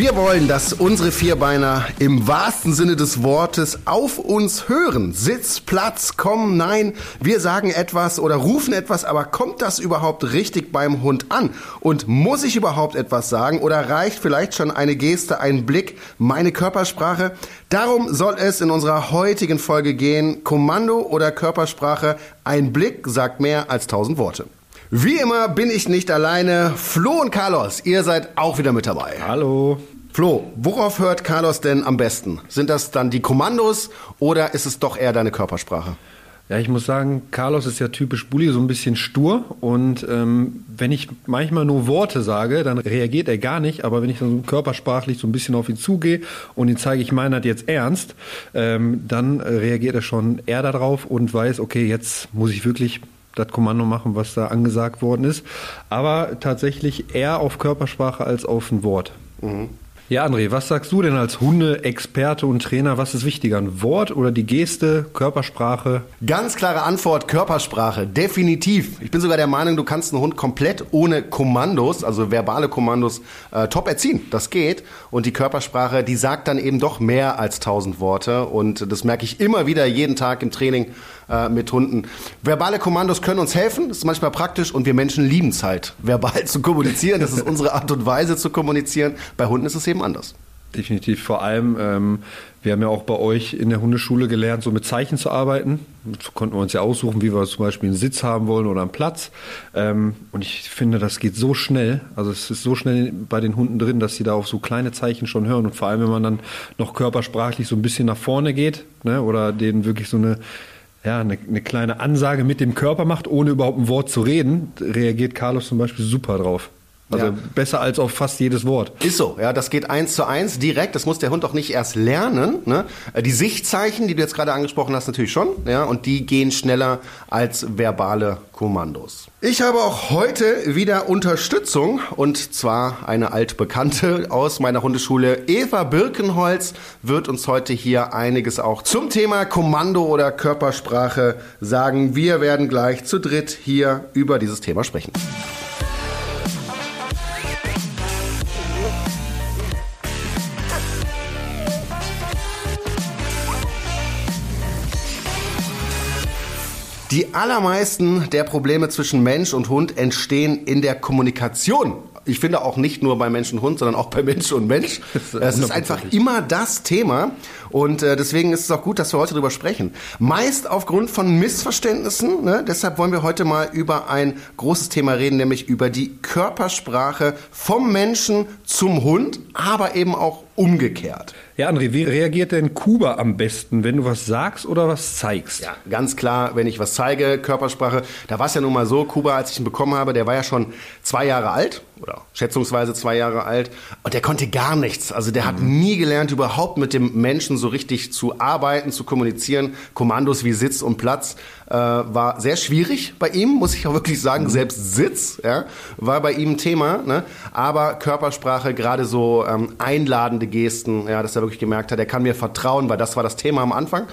Wir wollen, dass unsere Vierbeiner im wahrsten Sinne des Wortes auf uns hören. Sitz, Platz, komm, nein. Wir sagen etwas oder rufen etwas, aber kommt das überhaupt richtig beim Hund an? Und muss ich überhaupt etwas sagen oder reicht vielleicht schon eine Geste, ein Blick, meine Körpersprache? Darum soll es in unserer heutigen Folge gehen. Kommando oder Körpersprache? Ein Blick sagt mehr als tausend Worte. Wie immer bin ich nicht alleine. Flo und Carlos, ihr seid auch wieder mit dabei. Hallo. Flo, worauf hört Carlos denn am besten? Sind das dann die Kommandos oder ist es doch eher deine Körpersprache? Ja, ich muss sagen, Carlos ist ja typisch Bulli, so ein bisschen stur. Und ähm, wenn ich manchmal nur Worte sage, dann reagiert er gar nicht. Aber wenn ich dann so körpersprachlich so ein bisschen auf ihn zugehe und ihn zeige, ich meine das jetzt ernst, ähm, dann reagiert er schon eher darauf und weiß, okay, jetzt muss ich wirklich das Kommando machen, was da angesagt worden ist. Aber tatsächlich eher auf Körpersprache als auf ein Wort. Mhm. Ja, André, was sagst du denn als Hunde-Experte und Trainer? Was ist wichtiger, ein Wort oder die Geste, Körpersprache? Ganz klare Antwort, Körpersprache, definitiv. Ich bin sogar der Meinung, du kannst einen Hund komplett ohne Kommandos, also verbale Kommandos, äh, top erziehen. Das geht. Und die Körpersprache, die sagt dann eben doch mehr als tausend Worte. Und das merke ich immer wieder jeden Tag im Training äh, mit Hunden. Verbale Kommandos können uns helfen, das ist manchmal praktisch und wir Menschen lieben es halt, verbal zu kommunizieren. Das ist unsere Art und Weise zu kommunizieren. Bei Hunden ist es eben anders. Definitiv. Vor allem, ähm, wir haben ja auch bei euch in der Hundeschule gelernt, so mit Zeichen zu arbeiten. Das konnten wir uns ja aussuchen, wie wir zum Beispiel einen Sitz haben wollen oder einen Platz. Ähm, und ich finde, das geht so schnell. Also es ist so schnell bei den Hunden drin, dass sie da auf so kleine Zeichen schon hören. Und vor allem, wenn man dann noch körpersprachlich so ein bisschen nach vorne geht ne, oder denen wirklich so eine ja, eine, eine kleine Ansage mit dem Körper macht, ohne überhaupt ein Wort zu reden, reagiert Carlos zum Beispiel super drauf. Also ja. besser als auf fast jedes Wort. Ist so, ja, das geht eins zu eins direkt. Das muss der Hund auch nicht erst lernen. Ne? Äh, die Sichtzeichen, die du jetzt gerade angesprochen hast, natürlich schon, ja, und die gehen schneller als verbale Kommandos. Ich habe auch heute wieder Unterstützung und zwar eine altbekannte aus meiner Hundeschule. Eva Birkenholz wird uns heute hier einiges auch zum Thema Kommando oder Körpersprache sagen. Wir werden gleich zu dritt hier über dieses Thema sprechen. Die allermeisten der Probleme zwischen Mensch und Hund entstehen in der Kommunikation. Ich finde auch nicht nur bei Mensch und Hund, sondern auch bei Mensch und Mensch. Es ist einfach immer das Thema. Und äh, deswegen ist es auch gut, dass wir heute darüber sprechen. Meist aufgrund von Missverständnissen. Ne? Deshalb wollen wir heute mal über ein großes Thema reden, nämlich über die Körpersprache vom Menschen zum Hund, aber eben auch umgekehrt. Ja, André, wie reagiert denn Kuba am besten, wenn du was sagst oder was zeigst? Ja, ganz klar, wenn ich was zeige, Körpersprache. Da war es ja nun mal so, Kuba, als ich ihn bekommen habe, der war ja schon zwei Jahre alt oder schätzungsweise zwei Jahre alt und der konnte gar nichts. Also der mhm. hat nie gelernt, überhaupt mit dem Menschen so richtig zu arbeiten, zu kommunizieren. Kommandos wie Sitz und Platz äh, war sehr schwierig bei ihm, muss ich auch wirklich sagen. Mhm. Selbst Sitz ja, war bei ihm ein Thema. Ne? Aber Körpersprache, gerade so ähm, einladende Gesten, ja, dass er wirklich gemerkt hat, er kann mir vertrauen, weil das war das Thema am Anfang,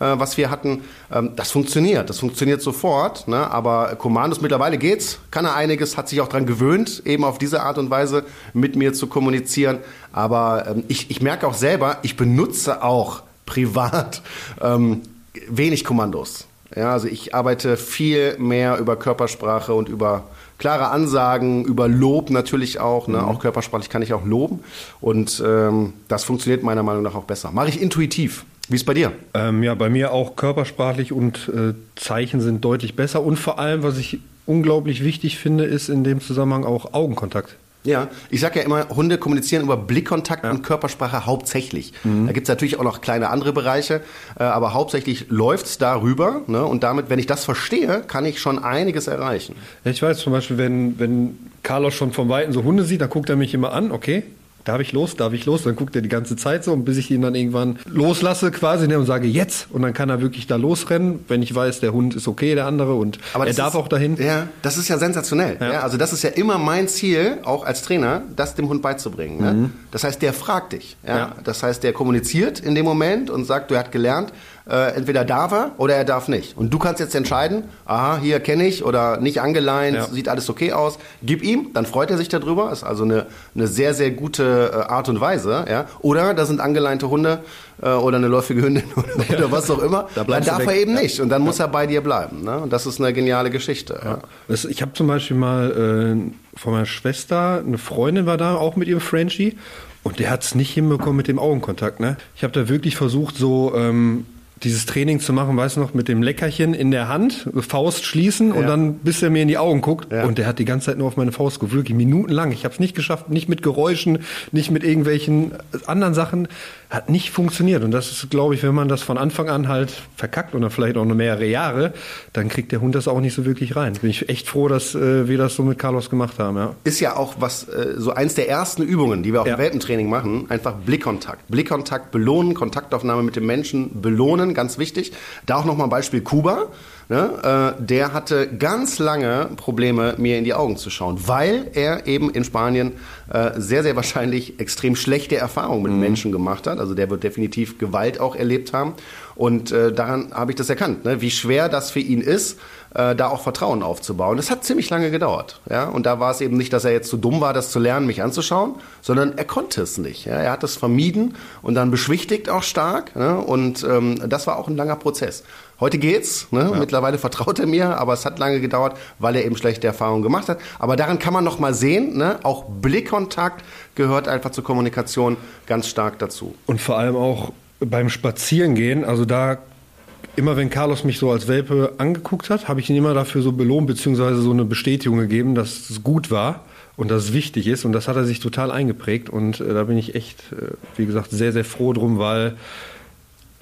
ja. äh, was wir hatten. Ähm, das funktioniert, das funktioniert sofort. Ne? Aber Kommandos, mittlerweile geht's, kann er einiges, hat sich auch daran gewöhnt, eben auf diese Art und Weise mit mir zu kommunizieren. Aber ähm, ich, ich merke auch selber, ich benutze auch privat ähm, wenig Kommandos. Ja, also ich arbeite viel mehr über Körpersprache und über klare Ansagen, über Lob natürlich auch. Ne? Mhm. Auch körpersprachlich kann ich auch loben. Und ähm, das funktioniert meiner Meinung nach auch besser. Mache ich intuitiv. Wie ist bei dir? Ähm, ja, bei mir auch körpersprachlich und äh, Zeichen sind deutlich besser. Und vor allem, was ich unglaublich wichtig finde, ist in dem Zusammenhang auch Augenkontakt. Ja, ich sage ja immer, Hunde kommunizieren über Blickkontakt ja. und Körpersprache hauptsächlich. Mhm. Da gibt's natürlich auch noch kleine andere Bereiche, äh, aber hauptsächlich läuft's darüber. Ne? Und damit, wenn ich das verstehe, kann ich schon einiges erreichen. Ich weiß zum Beispiel, wenn, wenn Carlos schon vom Weiten so Hunde sieht, dann guckt er mich immer an, okay, darf ich los, darf ich los? Dann guckt er die ganze Zeit so, und bis ich ihn dann irgendwann loslasse quasi ne, und sage jetzt. Und dann kann er wirklich da losrennen, wenn ich weiß, der Hund ist okay, der andere und Aber er darf ist, auch dahin. Ja, das ist ja sensationell. Ja. ja. also das ist ja immer mein Ziel, auch als Trainer, das dem Hund beizubringen. Ne? Mhm. Das heißt, der fragt dich. Ja? Das heißt, der kommuniziert in dem Moment und sagt, du hast gelernt, Äh, entweder darf er oder er darf nicht. Und du kannst jetzt entscheiden, aha, hier kenne ich oder nicht angeleint, ja. sieht alles okay aus, gib ihm, dann freut er sich darüber. Ist also eine, eine sehr, sehr gute äh, Art und Weise. Ja? Oder da sind angeleinte Hunde äh, oder eine läufige Hündin oder, oder was auch immer. da dann darf er eben nicht und dann muss er bei dir bleiben. Ne? Und das ist eine geniale Geschichte. Ja. Ich habe zum Beispiel mal äh, von meiner Schwester, eine Freundin war da auch mit ihrem Frenchie und der hat es nicht hinbekommen mit dem Augenkontakt. Ne? Ich habe da wirklich versucht, so ähm, dieses Training zu machen, weißt du noch, mit dem Leckerchen in der Hand, Faust schließen ja. und dann bis er mir in die Augen guckt. Ja. Und der hat die ganze Zeit nur auf meine Faust wirklich minutenlang. Ich habe es nicht geschafft, nicht mit Geräuschen, nicht mit irgendwelchen anderen Sachen. Hat nicht funktioniert. Und das ist, glaube ich, wenn man das von Anfang an halt verkackt oder vielleicht auch noch mehrere Jahre, dann kriegt der Hund das auch nicht so wirklich rein. Bin ich echt froh, dass äh, wir das so mit Carlos gemacht haben. Ja. Ist ja auch was, äh, so eins der ersten Übungen, die wir auch ja. im Welpentraining machen, einfach Blickkontakt. Blickkontakt belohnen, Kontaktaufnahme mit dem Menschen belohnen, ganz wichtig. Da auch nochmal ein Beispiel Kuba. Ne, äh, der hatte ganz lange Probleme, mir in die Augen zu schauen, weil er eben in Spanien äh, sehr, sehr wahrscheinlich extrem schlechte Erfahrungen mit mhm. Menschen gemacht hat. Also der wird definitiv Gewalt auch erlebt haben. Und äh, daran habe ich das erkannt, ne? wie schwer das für ihn ist, äh, da auch Vertrauen aufzubauen. Das hat ziemlich lange gedauert. Ja? Und da war es eben nicht, dass er jetzt zu dumm war, das zu lernen, mich anzuschauen, sondern er konnte es nicht. Ja? Er hat es vermieden und dann beschwichtigt auch stark. Ne? Und ähm, das war auch ein langer Prozess. Heute geht's. Ne? Ja. Mittlerweile vertraut er mir, aber es hat lange gedauert, weil er eben schlechte Erfahrungen gemacht hat. Aber daran kann man noch mal sehen, ne? auch Blickkontakt gehört einfach zur Kommunikation ganz stark dazu. Und vor allem auch beim Spazierengehen, also da immer wenn Carlos mich so als Welpe angeguckt hat, habe ich ihn immer dafür so belohnt, beziehungsweise so eine Bestätigung gegeben, dass es gut war und dass es wichtig ist. Und das hat er sich total eingeprägt. Und äh, da bin ich echt, äh, wie gesagt, sehr, sehr froh drum, weil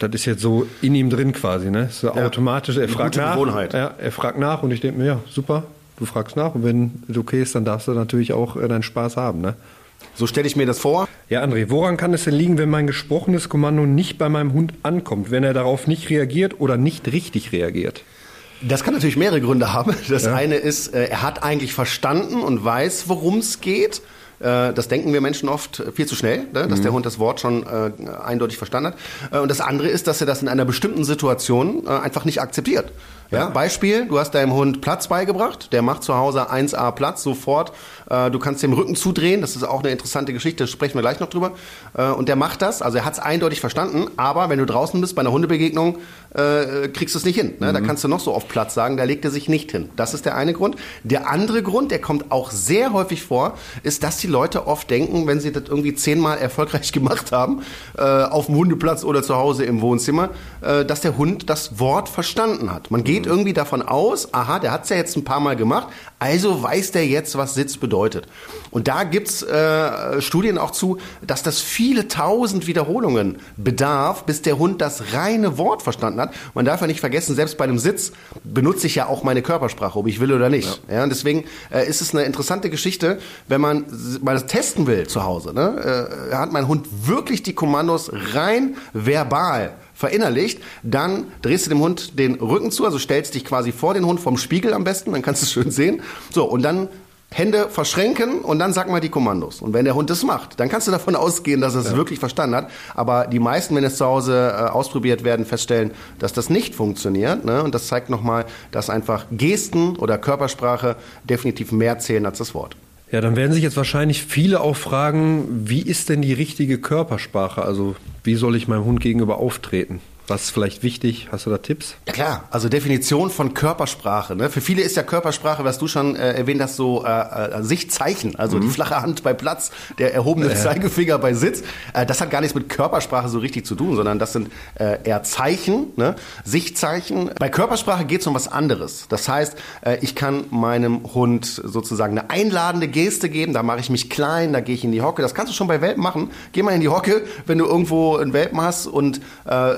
das ist jetzt so in ihm drin quasi. Ne? So ja. automatisch. Er fragt nach. Gewohnheit. Ja, er fragt nach und ich denke mir, ja, super, du fragst nach. Und wenn es okay ist, dann darfst du natürlich auch äh, deinen Spaß haben. Ne? So stelle ich mir das vor. Ja, André, woran kann es denn liegen, wenn mein gesprochenes Kommando nicht bei meinem Hund ankommt, wenn er darauf nicht reagiert oder nicht richtig reagiert? Das kann natürlich mehrere Gründe haben. Das ja. eine ist, äh, er hat eigentlich verstanden und weiß, worum es geht. Äh, das denken wir Menschen oft viel zu schnell, ne? dass mhm. der Hund das Wort schon äh, eindeutig verstanden hat. Äh, und das andere ist, dass er das in einer bestimmten Situation äh, einfach nicht akzeptiert. Ja? Beispiel, du hast deinem Hund Platz beigebracht, der macht zu Hause 1A Platz sofort. Äh, du kannst dem Rücken zudrehen, das ist auch eine interessante Geschichte, sprechen wir gleich noch drüber. Äh, und der macht das, also er hat es eindeutig verstanden, aber wenn du draußen bist bei einer Hundebegegnung, äh, kriegst du es nicht hin. Ne? Mhm. Da kannst du noch so auf Platz sagen, da legt er sich nicht hin. Das ist der eine Grund. Der andere Grund, der kommt auch sehr häufig vor, ist, dass die Leute oft denken, wenn sie das irgendwie zehnmal erfolgreich gemacht haben, auf dem Hundeplatz oder zu Hause im Wohnzimmer, dass der Hund das Wort verstanden hat. Man geht geht irgendwie davon aus, aha, der hat es ja jetzt ein paar Mal gemacht, also weiß der jetzt, was Sitz bedeutet. Und da gibt's äh, Studien auch zu, dass das viele tausend Wiederholungen bedarf, bis der Hund das reine Wort verstanden hat. Man darf ja nicht vergessen, selbst bei einem Sitz benutze ich ja auch meine Körpersprache, ob ich will oder nicht. Ja. ja und deswegen äh, ist es eine interessante Geschichte, wenn man mal das testen will zu Hause. Ne? Äh, hat mein Hund wirklich die Kommandos rein verbal verinnerlicht, dann drehst du dem Hund den Rücken zu, also stellst dich quasi vor den Hund vom Spiegel am besten, dann kannst du es schön sehen. So, und dann Hände verschränken und dann sag mal die Kommandos. Und wenn der Hund das macht, dann kannst du davon ausgehen, dass er es ja. wirklich verstanden hat. Aber die meisten, wenn es zu Hause äh, ausprobiert werden, feststellen, dass das nicht funktioniert. Ne? Und das zeigt nochmal, dass einfach Gesten oder Körpersprache definitiv mehr zählen als das Wort. Ja, dann werden sich jetzt wahrscheinlich viele auch fragen, wie ist denn die richtige Körpersprache? Also wie soll ich meinem Hund gegenüber auftreten? Was ist vielleicht wichtig? Hast du da Tipps? Ja klar, also Definition von Körpersprache. Ne? Für viele ist ja Körpersprache, was du schon äh, erwähnt hast, so äh, äh, Sichtzeichen. Also mhm. die flache Hand bei Platz, der erhobene äh. Zeigefinger bei Sitz. Äh, das hat gar nichts mit Körpersprache so richtig zu tun, sondern das sind äh, eher Zeichen, ne? Sichtzeichen. Bei Körpersprache geht es um was anderes. Das heißt, ich kann meinem Hund sozusagen eine einladende Geste geben. Da mache ich mich klein, da gehe ich in die Hocke. Das kannst du schon bei Welpen machen. Geh mal in die Hocke, wenn du irgendwo einen Welpen hast und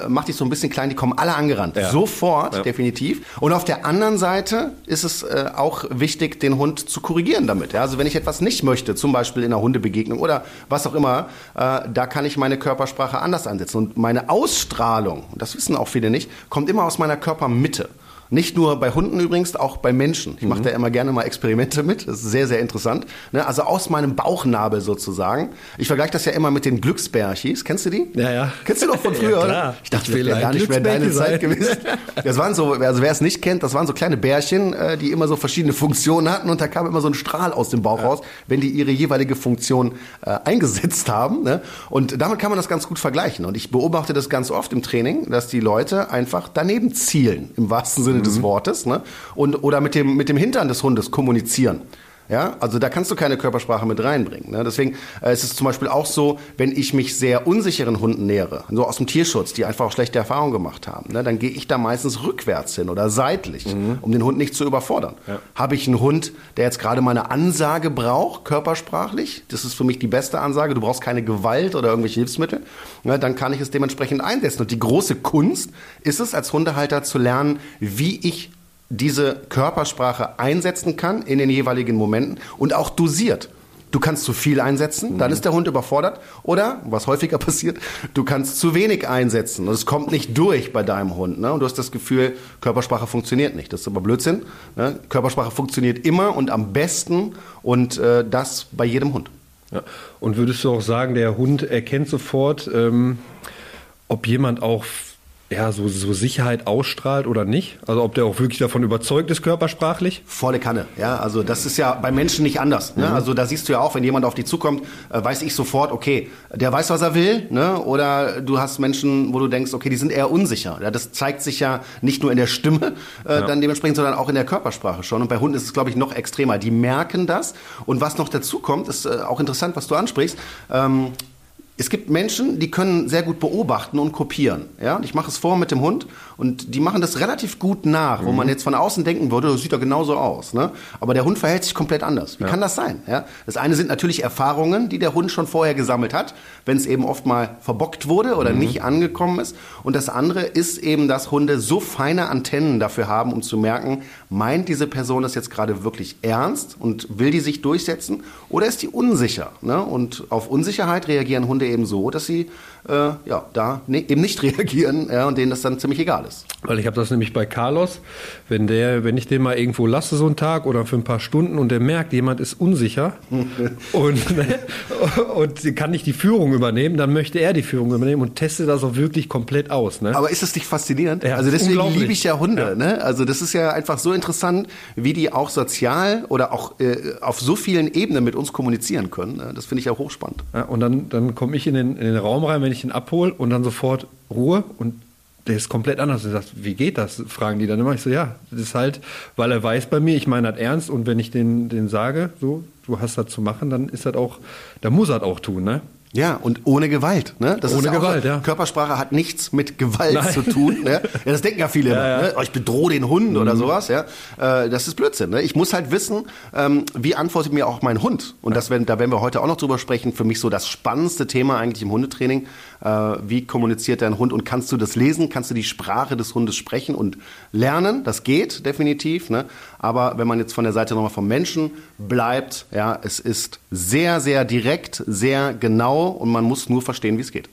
mach dich so so ein bisschen klein, die kommen alle angerannt. Ja. Sofort, ja. definitiv. Und auf der anderen Seite ist es äh, auch wichtig, den Hund zu korrigieren damit. Ja? Also wenn ich etwas nicht möchte, zum Beispiel in einer Hundebegegnung oder was auch immer, äh, da kann ich meine Körpersprache anders ansetzen. Und meine Ausstrahlung, das wissen auch viele nicht, kommt immer aus meiner Körpermitte. Nicht nur bei Hunden übrigens, auch bei Menschen. Ich mache mhm. da immer gerne mal Experimente mit. Das ist sehr, sehr interessant. Ne? Also aus meinem Bauchnabel sozusagen. Ich vergleiche das ja immer mit den Glücksbärchis. Kennst du die? Ja, ja. Kennst du doch von früher, ja, oder? Ich dachte, das wäre gar nicht mehr deine Zeit gewesen. Das waren so, also wer es nicht kennt, das waren so kleine Bärchen, äh, die immer so verschiedene Funktionen hatten und da kam immer so ein Strahl aus dem Bauch ja. raus, wenn die ihre jeweilige Funktion äh, eingesetzt haben. Ne? Und damit kann man das ganz gut vergleichen. Und ich beobachte das ganz oft im Training, dass die Leute einfach daneben zielen, im wahrsten Sinne mhm. des Wortes, ne? und, oder mit dem, mit dem Hintern des Hundes kommunizieren. Ja, also da kannst du keine Körpersprache mit reinbringen. Ne? Deswegen äh, ist es zum Beispiel auch so, wenn ich mich sehr unsicheren Hunden nähere, so aus dem Tierschutz, die einfach auch schlechte Erfahrungen gemacht haben, ne? dann gehe ich da meistens rückwärts hin oder seitlich, mhm. um den Hund nicht zu überfordern. Ja. Habe ich einen Hund, der jetzt gerade mal eine Ansage braucht, körpersprachlich, das ist für mich die beste Ansage, du brauchst keine Gewalt oder irgendwelche Hilfsmittel, ne? dann kann ich es dementsprechend einsetzen. Und die große Kunst ist es, als Hundehalter zu lernen, wie ich diese Körpersprache einsetzen kann in den jeweiligen Momenten und auch dosiert. Du kannst zu viel einsetzen, dann mhm. ist der Hund überfordert. Oder, was häufiger passiert, du kannst zu wenig einsetzen und es kommt nicht durch bei deinem Hund. Ne? Und du hast das Gefühl, Körpersprache funktioniert nicht. Das ist aber Blödsinn. Ne? Körpersprache funktioniert immer und am besten und äh, das bei jedem Hund. Ja. Und würdest du auch sagen, der Hund erkennt sofort, ähm, ob jemand auch ja, so, so Sicherheit ausstrahlt oder nicht? Also ob der auch wirklich davon überzeugt ist, körpersprachlich? Volle Kanne, ja. Also das ist ja bei Menschen nicht anders. Ne? Mhm. Also da siehst du ja auch, wenn jemand auf dich zukommt, äh, weiß ich sofort, okay, der weiß, was er will, ne? Oder du hast Menschen, wo du denkst, okay, die sind eher unsicher. Ja, das zeigt sich ja nicht nur in der Stimme äh, ja. dann dementsprechend, sondern auch in der Körpersprache schon. Und bei Hunden ist es, glaube ich, noch extremer. Die merken das. Und was noch dazu kommt, ist äh, auch interessant, was du ansprichst. Ähm, es gibt Menschen, die können sehr gut beobachten und kopieren. Ja? ich mache es vor mit dem Hund und die machen das relativ gut nach, wo man mhm. jetzt von außen denken würde, das sieht doch genauso aus. Ne? Aber der Hund verhält sich komplett anders. Wie ja. kann das sein? Ja? Das eine sind natürlich Erfahrungen, die der Hund schon vorher gesammelt hat, wenn es eben oft mal verbockt wurde oder mhm. nicht angekommen ist. Und das andere ist eben, dass Hunde so feine Antennen dafür haben, um zu merken, meint diese Person das jetzt gerade wirklich ernst und will die sich durchsetzen oder ist die unsicher? Ne? Und auf Unsicherheit reagieren Hunde eben so, dass sie äh, ja, da ne, eben nicht reagieren ja, und denen das dann ziemlich egal ist. Weil ich habe das nämlich bei Carlos, wenn der, wenn ich den mal irgendwo lasse so einen Tag oder für ein paar Stunden und der merkt, jemand ist unsicher und, ne, und kann nicht die Führung übernehmen, dann möchte er die Führung übernehmen und testet das auch wirklich komplett aus. Ne? Aber ist das nicht faszinierend? Ja, also deswegen liebe ich ja Hunde. Ja. Ne? Also das ist ja einfach so interessant, wie die auch sozial oder auch äh, auf so vielen Ebenen mit uns kommunizieren können. Ne? Das finde ich ja hochspannend. Ja, und dann, dann komme ich in den, in den Raum rein, wenn ich ihn abhole und dann sofort Ruhe und der ist komplett anders. Er sagt, wie geht das? Fragen die dann immer. Ich so, ja, das ist halt, weil er weiß bei mir, ich meine das ernst und wenn ich den, den sage, so, du hast das zu machen, dann ist das auch, da muss er das auch tun, ne? Ja, und ohne Gewalt. Ne? Das ohne Gewalt, so, ja. Körpersprache hat nichts mit Gewalt Nein. zu tun. Ne? Ja, das denken ja viele ja, immer. Ja. Ne? Oh, ich bedrohe den Hund mhm. oder sowas. Ja? Äh, das ist Blödsinn. Ne? Ich muss halt wissen, ähm, wie antwortet mir auch mein Hund. Und das, werden, da werden wir heute auch noch drüber sprechen. Für mich so das spannendste Thema eigentlich im Hundetraining. Äh, wie kommuniziert dein Hund? Und kannst du das lesen? Kannst du die Sprache des Hundes sprechen und lernen? Das geht definitiv. Ne? Aber wenn man jetzt von der Seite nochmal vom Menschen bleibt, ja, es ist sehr, sehr direkt, sehr genau und man muss nur verstehen, wie es geht.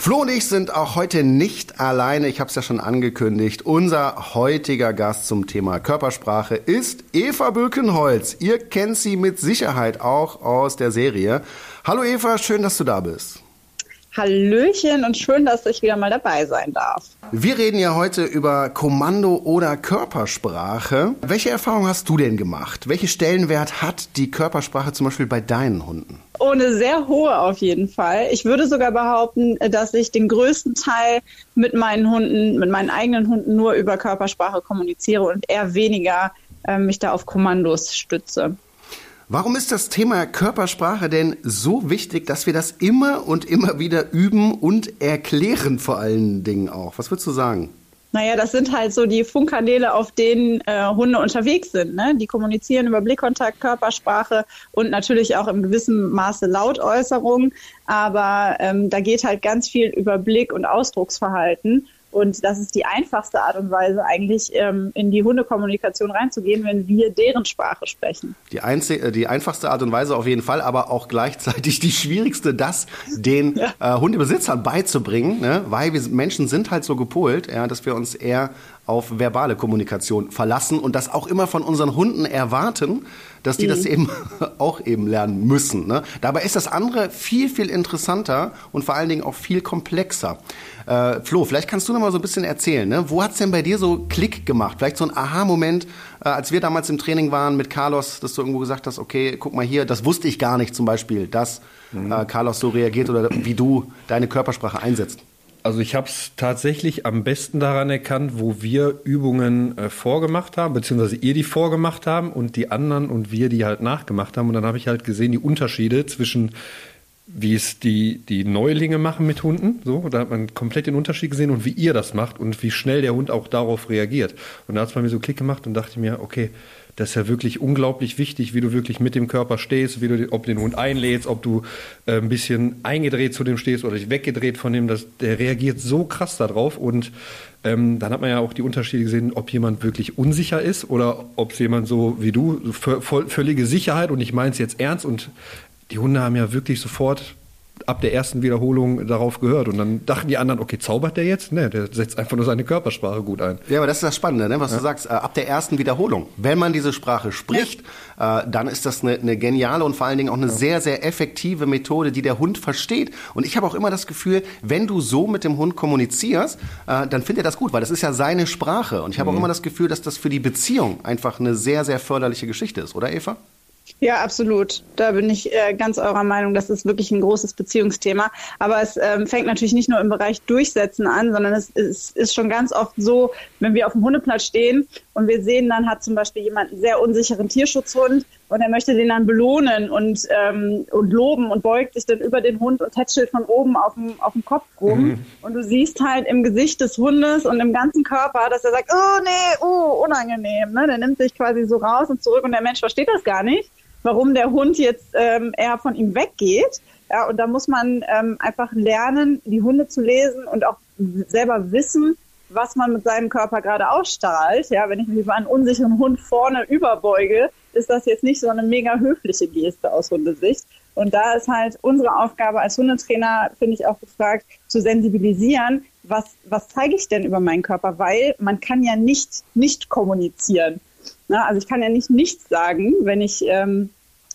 Flo und ich sind auch heute nicht alleine. Ich habe es ja schon angekündigt. Unser heutiger Gast zum Thema Körpersprache ist Eva Bökenholz. Ihr kennt sie mit Sicherheit auch aus der Serie. Hallo Eva, schön, dass du da bist. Hallöchen und schön, dass ich wieder mal dabei sein darf. Wir reden ja heute über Kommando oder Körpersprache. Welche Erfahrung hast du denn gemacht? Welchen Stellenwert hat die Körpersprache zum Beispiel bei deinen Hunden? Ohne sehr hohe auf jeden Fall. Ich würde sogar behaupten, dass ich den größten Teil mit meinen Hunden, mit meinen eigenen Hunden nur über Körpersprache kommuniziere und eher weniger äh, mich da auf Kommandos stütze. Warum ist das Thema Körpersprache denn so wichtig, dass wir das immer und immer wieder üben und erklären vor allen Dingen auch? Was würdest du sagen? Naja, das sind halt so die Funkkanäle, auf denen äh, Hunde unterwegs sind. Ne? Die kommunizieren über Blickkontakt, Körpersprache und natürlich auch im gewissen Maße Lautäußerung. Aber ähm, da geht halt ganz viel über Blick- und Ausdrucksverhalten. Und das ist die einfachste Art und Weise, eigentlich ähm, in die Hundekommunikation reinzugehen, wenn wir deren Sprache sprechen. Die, einzig, äh, die einfachste Art und Weise auf jeden Fall, aber auch gleichzeitig die schwierigste, das den ja. äh, Hundebesitzern beizubringen, ne? weil wir Menschen sind halt so gepolt, ja, dass wir uns eher auf verbale Kommunikation verlassen und das auch immer von unseren Hunden erwarten, dass die mhm. das eben auch eben lernen müssen. Ne? Dabei ist das andere viel, viel interessanter und vor allen Dingen auch viel komplexer. Äh, Flo, vielleicht kannst du noch mal so ein bisschen erzählen. Ne? Wo hat's denn bei dir so Klick gemacht? Vielleicht so ein Aha-Moment, äh, als wir damals im Training waren mit Carlos, dass du irgendwo gesagt hast, okay, guck mal hier, das wusste ich gar nicht zum Beispiel, dass mhm. äh, Carlos so reagiert oder wie du deine Körpersprache einsetzt. Also ich habe es tatsächlich am besten daran erkannt, wo wir Übungen äh, vorgemacht haben, beziehungsweise ihr die vorgemacht haben und die anderen und wir die halt nachgemacht haben. Und dann habe ich halt gesehen, die Unterschiede zwischen wie es die, die Neulinge machen mit Hunden, so, da hat man komplett den Unterschied gesehen und wie ihr das macht und wie schnell der Hund auch darauf reagiert. Und da hat es bei mir so Klick gemacht und dachte mir, okay, das ist ja wirklich unglaublich wichtig, wie du wirklich mit dem Körper stehst, wie du, ob du den Hund einlädst, ob du äh, ein bisschen eingedreht zu dem stehst oder dich weggedreht von dem. Das, der reagiert so krass darauf und ähm, dann hat man ja auch die Unterschiede gesehen, ob jemand wirklich unsicher ist oder ob es jemand so wie du, völlige Sicherheit und ich meine es jetzt ernst und die Hunde haben ja wirklich sofort ab der ersten Wiederholung darauf gehört. Und dann dachten die anderen, okay, zaubert der jetzt? Ne, der setzt einfach nur seine Körpersprache gut ein. Ja, aber das ist das Spannende, ne, was ja. du sagst. Äh, ab der ersten Wiederholung, wenn man diese Sprache spricht, ja. äh, dann ist das eine, eine, geniale und vor allen Dingen auch eine ja. sehr, sehr effektive Methode, die der Hund versteht. Und ich habe auch immer das Gefühl, wenn du so mit dem Hund kommunizierst, äh, dann findet er das gut, weil das ist ja seine Sprache. Und ich habe mhm. auch immer das Gefühl, dass das für die Beziehung einfach eine sehr, sehr förderliche Geschichte ist, oder Eva? Ja, absolut. Da bin ich äh, ganz eurer Meinung. Das ist wirklich ein großes Beziehungsthema. Aber es ähm, fängt natürlich nicht nur im Bereich Durchsetzen an, sondern es, es ist schon ganz oft so, wenn wir auf dem Hundeplatz stehen und wir sehen, dann hat zum Beispiel jemand einen sehr unsicheren Tierschutzhund und er möchte den dann belohnen und, ähm, und loben und beugt sich dann über den Hund und tätschelt von oben auf dem, auf dem Kopf rum. Mhm. Und du siehst halt im Gesicht des Hundes und im ganzen Körper, dass er sagt, oh nee, oh, unangenehm. Ne? Der nimmt sich quasi so raus und zurück und der Mensch versteht das gar nicht warum der Hund jetzt ähm, eher von ihm weggeht. Ja, und da muss man ähm, einfach lernen, die Hunde zu lesen und auch selber wissen, was man mit seinem Körper gerade ausstrahlt. Ja, wenn ich mich über einen unsicheren Hund vorne überbeuge, ist das jetzt nicht so eine mega höfliche Geste aus Hundesicht. Und da ist halt unsere Aufgabe als Hundetrainer, finde ich auch gefragt, zu sensibilisieren, was, was zeige ich denn über meinen Körper? Weil man kann ja nicht, nicht kommunizieren. Na, also ich kann ja nicht nichts sagen, wenn ich ähm,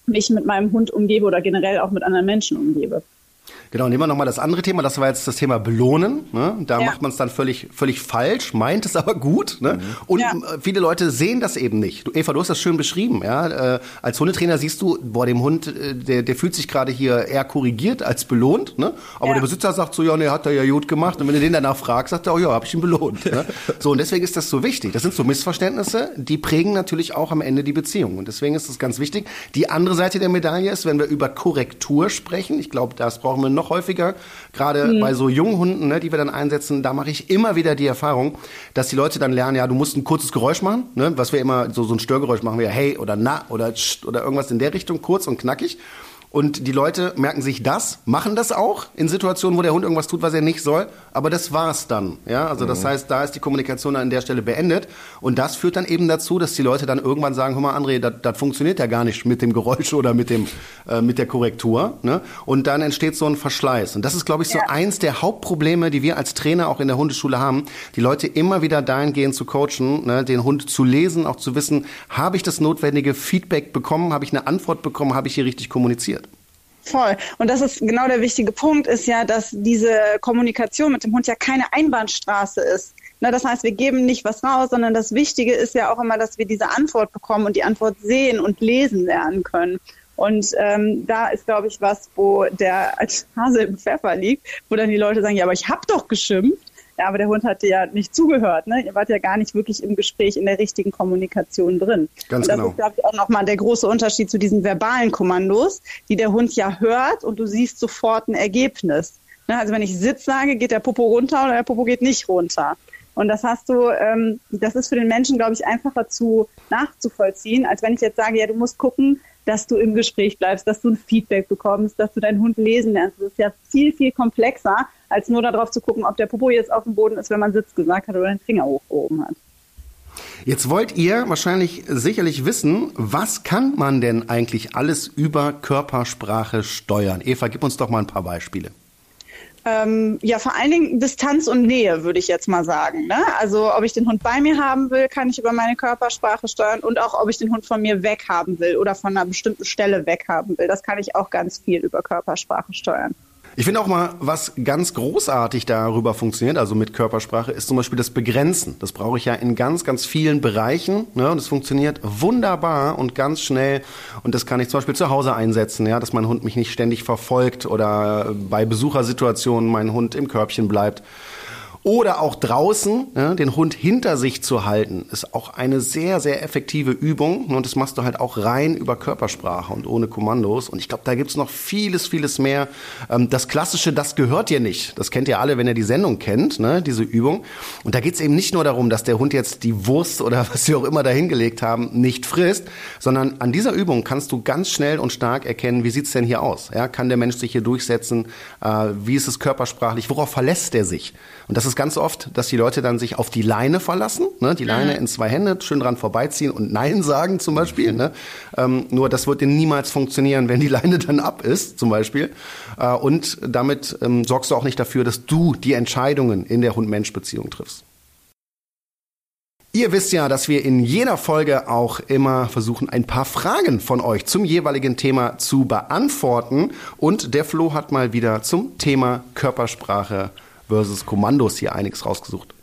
mich mit meinem Hund umgebe oder generell auch mit anderen Menschen umgebe. Genau, nehmen wir nochmal das andere Thema. Das war jetzt das Thema Belohnen. Ne? Da ja. macht man es dann völlig, völlig falsch, meint es aber gut. Ne? Mhm. Und ja. viele Leute sehen das eben nicht. Du, Eva, du hast das schön beschrieben. Ja? Äh, als Hundetrainer siehst du, boah, dem Hund, äh, der, der fühlt sich gerade hier eher korrigiert als belohnt. Ne? Aber ja. der Besitzer sagt so, ja, ne, hat er ja gut gemacht. Und wenn du den danach fragst, sagt er, oh ja, habe ich ihn belohnt. ne? So, und deswegen ist das so wichtig. Das sind so Missverständnisse, die prägen natürlich auch am Ende die Beziehung. Und deswegen ist das ganz wichtig. Die andere Seite der Medaille ist, wenn wir über Korrektur sprechen, ich glaube, das brauchen wir noch häufiger, gerade mhm. bei so jungen Hunden, ne, die wir dann einsetzen, da mache ich immer wieder die Erfahrung, dass die Leute dann lernen, ja, du musst ein kurzes Geräusch machen, ne, was wir immer, so, so ein Störgeräusch machen wir, hey oder na oder tsch, oder irgendwas in der Richtung, kurz und knackig. Und die Leute merken sich das, machen das auch in Situationen, wo der Hund irgendwas tut, was er nicht soll. Aber das war's dann. Ja, also das mhm. heißt, da ist die Kommunikation an der Stelle beendet. Und das führt dann eben dazu, dass die Leute dann irgendwann sagen, hör mal, André, das funktioniert ja gar nicht mit dem Geräusch oder mit dem, äh, mit der Korrektur. Ne? Und dann entsteht so ein Verschleiß. Und das ist, glaube ich, so ja. eins der Hauptprobleme, die wir als Trainer auch in der Hundeschule haben, die Leute immer wieder dahingehend zu coachen, ne? den Hund zu lesen, auch zu wissen, habe ich das notwendige Feedback bekommen, habe ich eine Antwort bekommen, habe ich hier richtig kommuniziert. Voll. Und das ist genau der wichtige Punkt, ist ja, dass diese Kommunikation mit dem Hund ja keine Einbahnstraße ist. Na, das heißt, wir geben nicht was raus, sondern das Wichtige ist ja auch immer, dass wir diese Antwort bekommen und die Antwort sehen und lesen lernen können. Und ähm, da ist, glaube ich, was, wo der Hase im Pfeffer liegt, wo dann die Leute sagen, ja, aber ich habe doch geschimpft. Ja, aber der Hund hat dir ja nicht zugehört. Ne? Ihr wart ja gar nicht wirklich im Gespräch in der richtigen Kommunikation drin. Ganz und das genau. ist, glaube ich, auch nochmal der große Unterschied zu diesen verbalen Kommandos, die der Hund ja hört und du siehst sofort ein Ergebnis. Ne? Also wenn ich Sitz sage, geht der Popo runter oder der Popo geht nicht runter. Und das hast du, ähm, das ist für den Menschen, glaube ich, einfacher zu nachzuvollziehen, als wenn ich jetzt sage, ja, du musst gucken, dass du im Gespräch bleibst, dass du ein Feedback bekommst, dass du deinen Hund lesen lernst. Das ist ja viel, viel komplexer, als nur darauf zu gucken, ob der Popo jetzt auf dem Boden ist, wenn man Sitz gesagt hat oder den Finger hochgehoben hat. Jetzt wollt ihr wahrscheinlich sicherlich wissen, was kann man denn eigentlich alles über Körpersprache steuern? Eva, gib uns doch mal ein paar Beispiele. Ähm, ja, vor allen Dingen Distanz und Nähe, würde ich jetzt mal sagen. Ne? Also ob ich den Hund bei mir haben will, kann ich über meine Körpersprache steuern und auch ob ich den Hund von mir weg haben will oder von einer bestimmten Stelle weg haben will. Das kann ich auch ganz viel über Körpersprache steuern. Ich finde auch mal, was ganz großartig darüber funktioniert, also mit Körpersprache, ist zum Beispiel das Begrenzen. Das brauche ich ja in ganz, ganz vielen Bereichen. Ne? Und es funktioniert wunderbar und ganz schnell. Und das kann ich zum Beispiel zu Hause einsetzen, ja, dass mein Hund mich nicht ständig verfolgt oder bei Besuchersituationen mein Hund im Körbchen bleibt. Oder auch draußen ja, den Hund hinter sich zu halten, ist auch eine sehr, sehr effektive Übung. Und das machst du halt auch rein über Körpersprache und ohne Kommandos. Und ich glaube, da gibt's noch vieles, vieles mehr. Ähm, das Klassische, das gehört dir nicht. Das kennt ihr alle, wenn ihr die Sendung kennt, ne, diese Übung. Und da geht's eben nicht nur darum, dass der Hund jetzt die Wurst oder was sie auch immer dahingelegt haben, nicht frisst, sondern an dieser Übung kannst du ganz schnell und stark erkennen, wie sieht's denn hier aus? Ja, kann der Mensch sich hier durchsetzen? Äh, wie ist es körpersprachlich? Worauf verlässt er sich? Und das ist ganz oft, dass die Leute dann sich auf die Leine verlassen, ne? die Leine mhm. in zwei Hände, schön dran vorbeiziehen und Nein sagen zum Beispiel. Ne? Ähm, nur das wird niemals funktionieren, wenn die Leine dann ab ist zum Beispiel. Äh, und damit ähm, sorgst du auch nicht dafür, dass du die Entscheidungen in der Hund-Mensch-Beziehung triffst. Ihr wisst ja, dass wir in jeder Folge auch immer versuchen, ein paar Fragen von euch zum jeweiligen Thema zu beantworten. Und der Flo hat mal wieder zum Thema Körpersprache versus Kommandos hier einiges rausgesucht.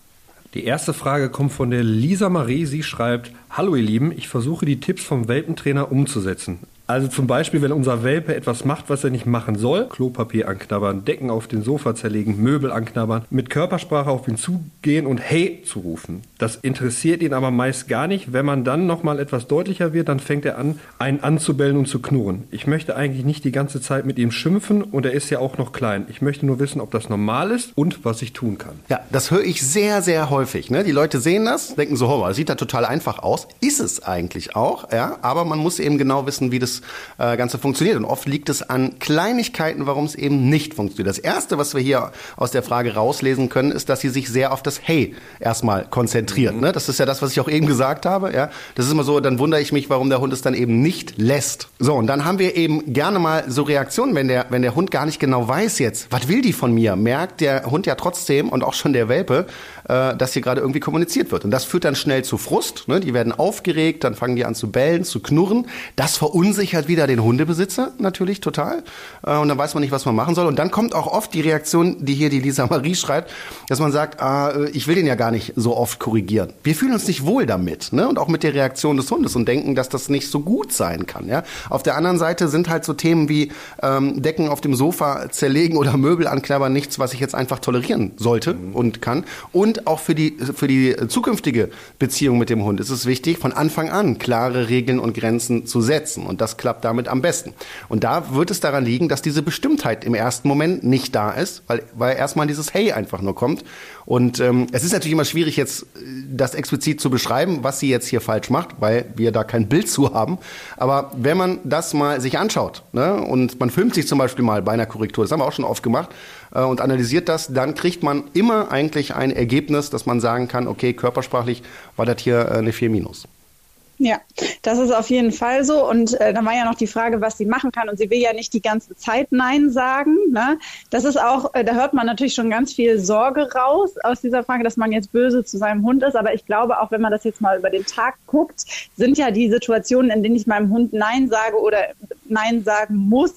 Die erste Frage kommt von der Lisa Marie. Sie schreibt, Hallo ihr Lieben, ich versuche die Tipps vom Welpentrainer umzusetzen. Also zum Beispiel, wenn unser Welpe etwas macht, was er nicht machen soll, Klopapier anknabbern, Decken auf den Sofa zerlegen, Möbel anknabbern, mit Körpersprache auf ihn zugehen und Hey zu rufen. Das interessiert ihn aber meist gar nicht. Wenn man dann nochmal etwas deutlicher wird, dann fängt er an, einen anzubellen und zu knurren. Ich möchte eigentlich nicht die ganze Zeit mit ihm schimpfen und er ist ja auch noch klein. Ich möchte nur wissen, ob das normal ist und was ich tun kann. Ja, das höre ich sehr, sehr häufig. Ne? Die Leute sehen das, denken so, oh, das sieht da total einfach aus. Ist es eigentlich auch, ja. Aber man muss eben genau wissen, wie das äh, Ganze funktioniert. Und oft liegt es an Kleinigkeiten, warum es eben nicht funktioniert. Das Erste, was wir hier aus der Frage rauslesen können, ist, dass sie sich sehr auf das Hey erstmal konzentriert. Mhm. Ne? Das ist ja das, was ich auch eben gesagt habe. Ja? Das ist immer so, dann wundere ich mich, warum der Hund es dann eben nicht lässt. So, und dann haben wir eben gerne mal so Reaktionen, wenn der, wenn der Hund gar nicht genau weiß jetzt, was will die von mir, merkt der Hund ja trotzdem und auch schon der Welpe, äh, dass hier gerade irgendwie kommuniziert wird. Und das führt dann schnell zu Frust. Ne? Die werden aufgeregt, dann fangen die an zu bellen, zu knurren. Das verunsichert wieder den Hundebesitzer natürlich total. Äh, und dann weiß man nicht, was man machen soll. Und dann kommt auch oft die Reaktion, die hier die Lisa Marie schreibt, dass man sagt, ah, ich will den ja gar nicht so oft korrigieren. Wir fühlen uns nicht wohl damit. Ne? Und auch mit der Reaktion des Hundes und denken, dass das nicht so gut sein kann. Ja? Auf der anderen Seite sind halt so Themen wie ähm, Decken auf dem Sofa zerlegen oder Möbel anknabbern nichts, was ich jetzt einfach tolerieren sollte und kann. Und auch für die, für die zukünftige Beziehung mit dem Hund ist es wichtig, von Anfang an klare Regeln und Grenzen zu setzen. Und das klappt damit am besten. Und da wird es daran liegen, dass diese Bestimmtheit im ersten Moment nicht da ist, weil, weil erstmal dieses Hey einfach nur kommt. Und ähm, es ist natürlich immer schwierig, jetzt äh, das explizit zu beschreiben, was sie jetzt hier falsch macht, weil wir da kein Bild zu haben. Aber wenn man das mal sich anschaut ne, und man filmt sich zum Beispiel mal bei einer Korrektur, das haben wir auch schon oft gemacht, äh, und analysiert das, dann kriegt man immer eigentlich ein Ergebnis, dass man sagen kann, okay, körpersprachlich war das hier äh, eine 4 minus. Ja, das ist auf jeden Fall so. Und äh, dann war ja noch die Frage, was sie machen kann. Und sie will ja nicht die ganze Zeit Nein sagen. Ne? Das ist auch, äh, da hört man natürlich schon ganz viel Sorge raus aus dieser Frage, dass man jetzt böse zu seinem Hund ist. Aber ich glaube, auch wenn man das jetzt mal über den Tag guckt, sind ja die Situationen, in denen ich meinem Hund Nein sage oder Nein sagen muss,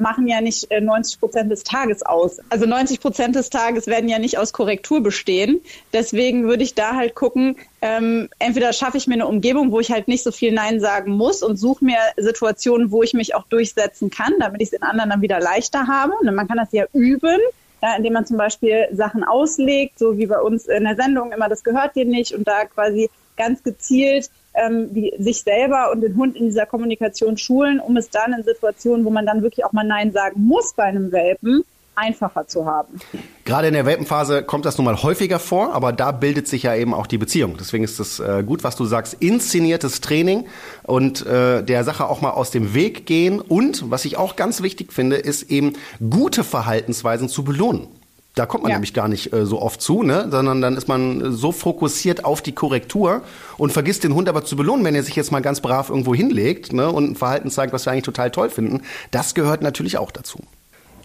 machen ja nicht 90 äh, Prozent des Tages aus. Also 90 Prozent des Tages werden ja nicht aus Korrektur bestehen. Deswegen würde ich da halt gucken, ähm, entweder schaffe ich mir eine Umgebung, wo ich halt nicht so viel Nein sagen muss und suche mir Situationen, wo ich mich auch durchsetzen kann, damit ich es in anderen dann wieder leichter habe. Und man kann das ja üben. Ja, indem man zum Beispiel Sachen auslegt, so wie bei uns in der Sendung immer, das gehört dir nicht und da quasi ganz gezielt ähm, die, sich selber und den Hund in dieser Kommunikation schulen, um es dann in Situationen, wo man dann wirklich auch mal Nein sagen muss bei einem Welpen, einfacher zu haben. Gerade in der Welpenphase kommt das nun mal häufiger vor, aber da bildet sich ja eben auch die Beziehung. Deswegen ist es äh, gut, was du sagst, inszeniertes Training und äh, der Sache auch mal aus dem Weg gehen. Und was ich auch ganz wichtig finde, ist eben gute Verhaltensweisen zu belohnen. Da kommt man ja. nämlich gar nicht äh, so oft zu, ne? sondern dann ist man so fokussiert auf die Korrektur und vergisst den Hund aber zu belohnen, wenn er sich jetzt mal ganz brav irgendwo hinlegt ne? und ein Verhalten zeigt, was wir eigentlich total toll finden. Das gehört natürlich auch dazu.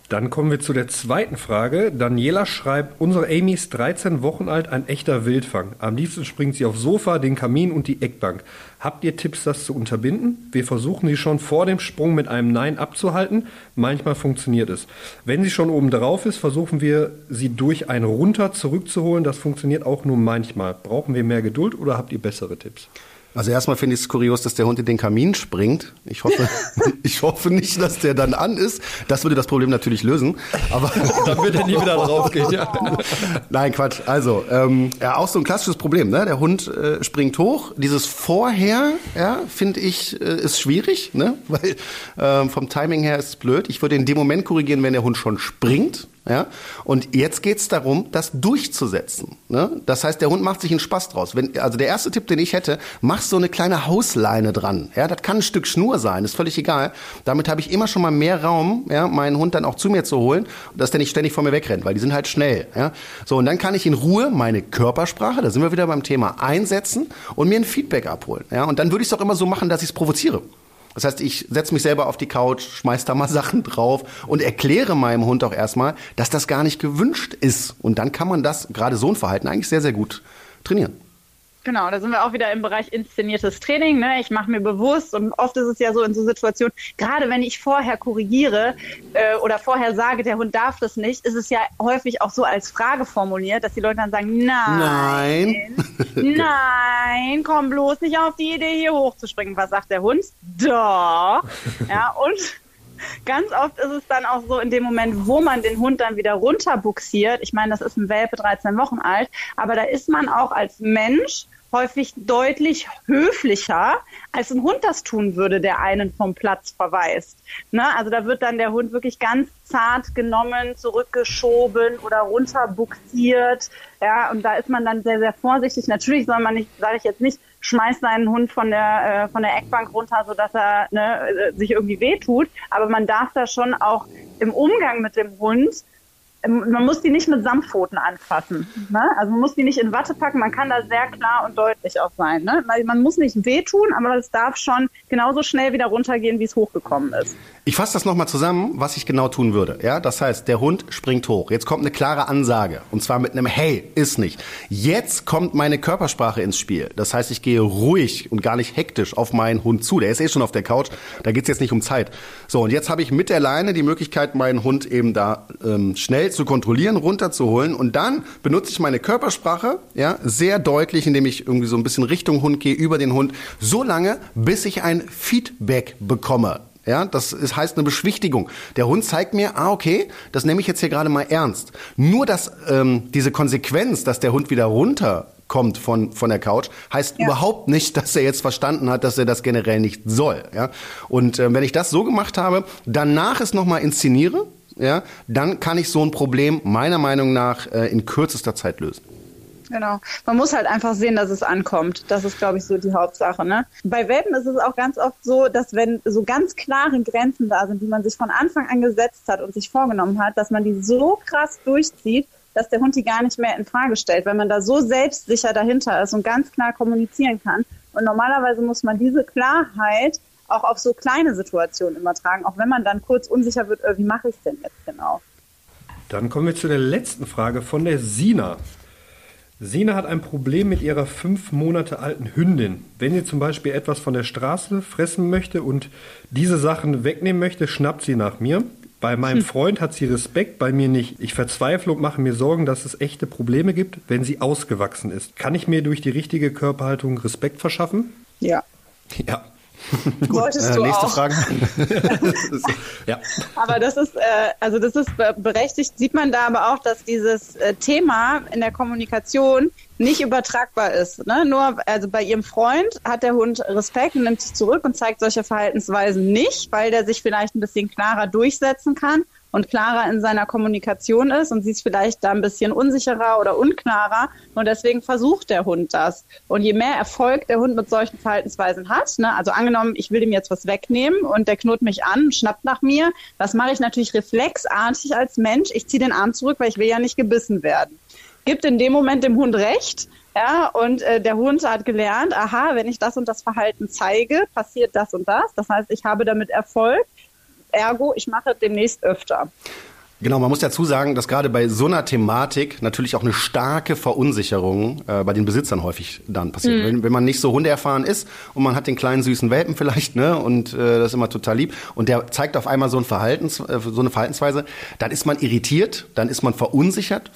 Dann kommen wir zu der zweiten Frage. Daniela schreibt, unsere Amy ist 13 Wochen alt, ein echter Wildfang. Am liebsten springt sie aufs Sofa, den Kamin und die Eckbank. Habt ihr Tipps, das zu unterbinden? Wir versuchen sie schon vor dem Sprung mit einem Nein abzuhalten. Manchmal funktioniert es. Wenn sie schon oben drauf ist, versuchen wir sie durch ein Runter zurückzuholen. Das funktioniert auch nur manchmal. Brauchen wir mehr Geduld oder habt ihr bessere Tipps? Also erstmal finde ich es kurios, dass der Hund in den Kamin springt. Ich hoffe, ich hoffe nicht, dass der dann an ist. Das würde das Problem natürlich lösen. Aber dann wird er nie wieder draufgehen. Ja. Nein, Quatsch. Also ähm, ja, auch so ein klassisches Problem. Ne? Der Hund äh, springt hoch. Dieses Vorher, ja, finde ich, äh, ist schwierig, ne? weil äh, vom Timing her ist es blöd. Ich würde in dem Moment korrigieren, wenn der Hund schon springt. Ja? Und jetzt geht's darum, das durchzusetzen. Ne? Das heißt, der Hund macht sich einen Spaß draus. Wenn, also der erste Tipp, den ich hätte, mach so eine kleine Hausleine dran. Ja? Das kann ein Stück Schnur sein, ist völlig egal. Damit habe ich immer schon mal mehr Raum, ja, meinen Hund dann auch zu mir zu holen, dass der nicht ständig vor mir wegrennt, weil die sind halt schnell. Ja? So, und dann kann ich in Ruhe meine Körpersprache, da sind wir wieder beim Thema, einsetzen und mir ein Feedback abholen. Ja? Und dann würde ich es auch immer so machen, dass ich es provoziere. Das heißt, ich setze mich selber auf die Couch, schmeiß da mal Sachen drauf und erkläre meinem Hund auch erstmal, dass das gar nicht gewünscht ist. Und dann kann man das, gerade so ein Verhalten, eigentlich sehr, sehr gut trainieren. Genau, da sind wir auch wieder im Bereich inszeniertes Training. Ne? Ich mache mir bewusst und oft ist es ja so in so Situationen, gerade wenn ich vorher korrigiere äh, oder vorher sage, der Hund darf das nicht, ist es ja häufig auch so als Frage formuliert, dass die Leute dann sagen, nein, nein, nein komm bloß nicht auf die Idee, hier hochzuspringen. Was sagt der Hund? Doch. Ja, und ganz oft ist es dann auch so in dem Moment, wo man den Hund dann wieder runterbuxiert. Ich meine, das ist ein Welpe 13 Wochen alt, aber da ist man auch als Mensch häufig deutlich höflicher, als ein Hund das tun würde, der einen vom Platz verweist. Ne? Also da wird dann der Hund wirklich ganz zart genommen, zurückgeschoben oder runterbuxiert. Ja, und da ist man dann sehr, sehr vorsichtig. Natürlich soll man nicht, sage ich jetzt nicht, schmeiß seinen Hund von der, äh, von der Eckbank runter, sodass er ne, äh, sich irgendwie wehtut. Aber man darf da schon auch im Umgang mit dem Hund ähm, man muss die nicht mit Samtpfoten anfassen. Ne? Also man muss die nicht in Watte packen, man kann da sehr klar und deutlich auch sein. Ne? Man muss nicht wehtun, aber es darf schon genauso schnell wieder runtergehen, wie es hochgekommen ist. Ich fasse das nochmal zusammen, was ich genau tun würde. Ja, das heißt, der Hund springt hoch. Jetzt kommt eine klare Ansage. Und zwar mit einem Hey, ist nicht. Jetzt kommt meine Körpersprache ins Spiel. Das heißt, ich gehe ruhig und gar nicht hektisch auf meinen Hund zu. Der ist eh schon auf der Couch. Da geht's jetzt nicht um Zeit. So, und jetzt habe ich mit der Leine die Möglichkeit, meinen Hund eben da ähm, schnell zu kontrollieren, runterzuholen. Und dann benutze ich meine Körpersprache, ja, sehr deutlich, indem ich irgendwie so ein bisschen Richtung Hund gehe, über den Hund, so lange, bis ich ein Feedback bekomme. Ja, das ist, heißt eine Beschwichtigung. Der Hund zeigt mir, ah, okay, das nehme ich jetzt hier gerade mal ernst. Nur dass ähm, diese Konsequenz, dass der Hund wieder runterkommt von, von der Couch, heißt ja. überhaupt nicht, dass er jetzt verstanden hat, dass er das generell nicht soll. Ja? Und äh, wenn ich das so gemacht habe, danach es nochmal inszeniere, ja, dann kann ich so ein Problem meiner Meinung nach äh, in kürzester Zeit lösen. Genau. Man muss halt einfach sehen, dass es ankommt. Das ist, glaube ich, so die Hauptsache. Ne? Bei Welpen ist es auch ganz oft so, dass wenn so ganz klare Grenzen da sind, die man sich von Anfang an gesetzt hat und sich vorgenommen hat, dass man die so krass durchzieht, dass der Hund die gar nicht mehr in Frage stellt, weil man da so selbstsicher dahinter ist und ganz klar kommunizieren kann. Und normalerweise muss man diese Klarheit auch auf so kleine Situationen übertragen, auch wenn man dann kurz unsicher wird, äh, wie mache ich es denn jetzt genau? Dann kommen wir zu der letzten Frage von der Sina. Sina hat ein Problem mit ihrer fünf Monate alten Hündin. Wenn sie zum Beispiel etwas von der Straße fressen möchte und diese Sachen wegnehmen möchte, schnappt sie nach mir. Bei meinem hm. Freund hat sie Respekt, bei mir nicht. Ich verzweifle und mache mir Sorgen, dass es echte Probleme gibt, wenn sie ausgewachsen ist. Kann ich mir durch die richtige Körperhaltung Respekt verschaffen? Ja. Ja. Wolltest äh, du nächste auch. Frage. ja. Aber das ist, äh, also das ist berechtigt, sieht man da aber auch, dass dieses äh, Thema in der Kommunikation nicht übertragbar ist. Ne? Nur, also bei ihrem Freund hat der Hund Respekt und nimmt sich zurück und zeigt solche Verhaltensweisen nicht, weil der sich vielleicht ein bisschen klarer durchsetzen kann. Und klarer in seiner Kommunikation ist und sie ist vielleicht da ein bisschen unsicherer oder unklarer und deswegen versucht der Hund das. Und je mehr Erfolg der Hund mit solchen Verhaltensweisen hat, ne, also angenommen, ich will ihm jetzt was wegnehmen und der knurrt mich an, schnappt nach mir, was mache ich natürlich reflexartig als Mensch? Ich ziehe den Arm zurück, weil ich will ja nicht gebissen werden. Gibt in dem Moment dem Hund recht, ja, und äh, der Hund hat gelernt, aha, wenn ich das und das Verhalten zeige, passiert das und das. Das heißt, ich habe damit Erfolg. Ergo, ich mache demnächst öfter. Genau, man muss dazu sagen, dass gerade bei so einer Thematik natürlich auch eine starke Verunsicherung äh, bei den Besitzern häufig dann passiert. Mhm. Wenn, wenn man nicht so hundeerfahren ist und man hat den kleinen süßen Welpen vielleicht, ne, und äh, das ist immer total lieb und der zeigt auf einmal so ein Verhaltens, äh, so eine Verhaltensweise, dann ist man irritiert, dann ist man verunsichert.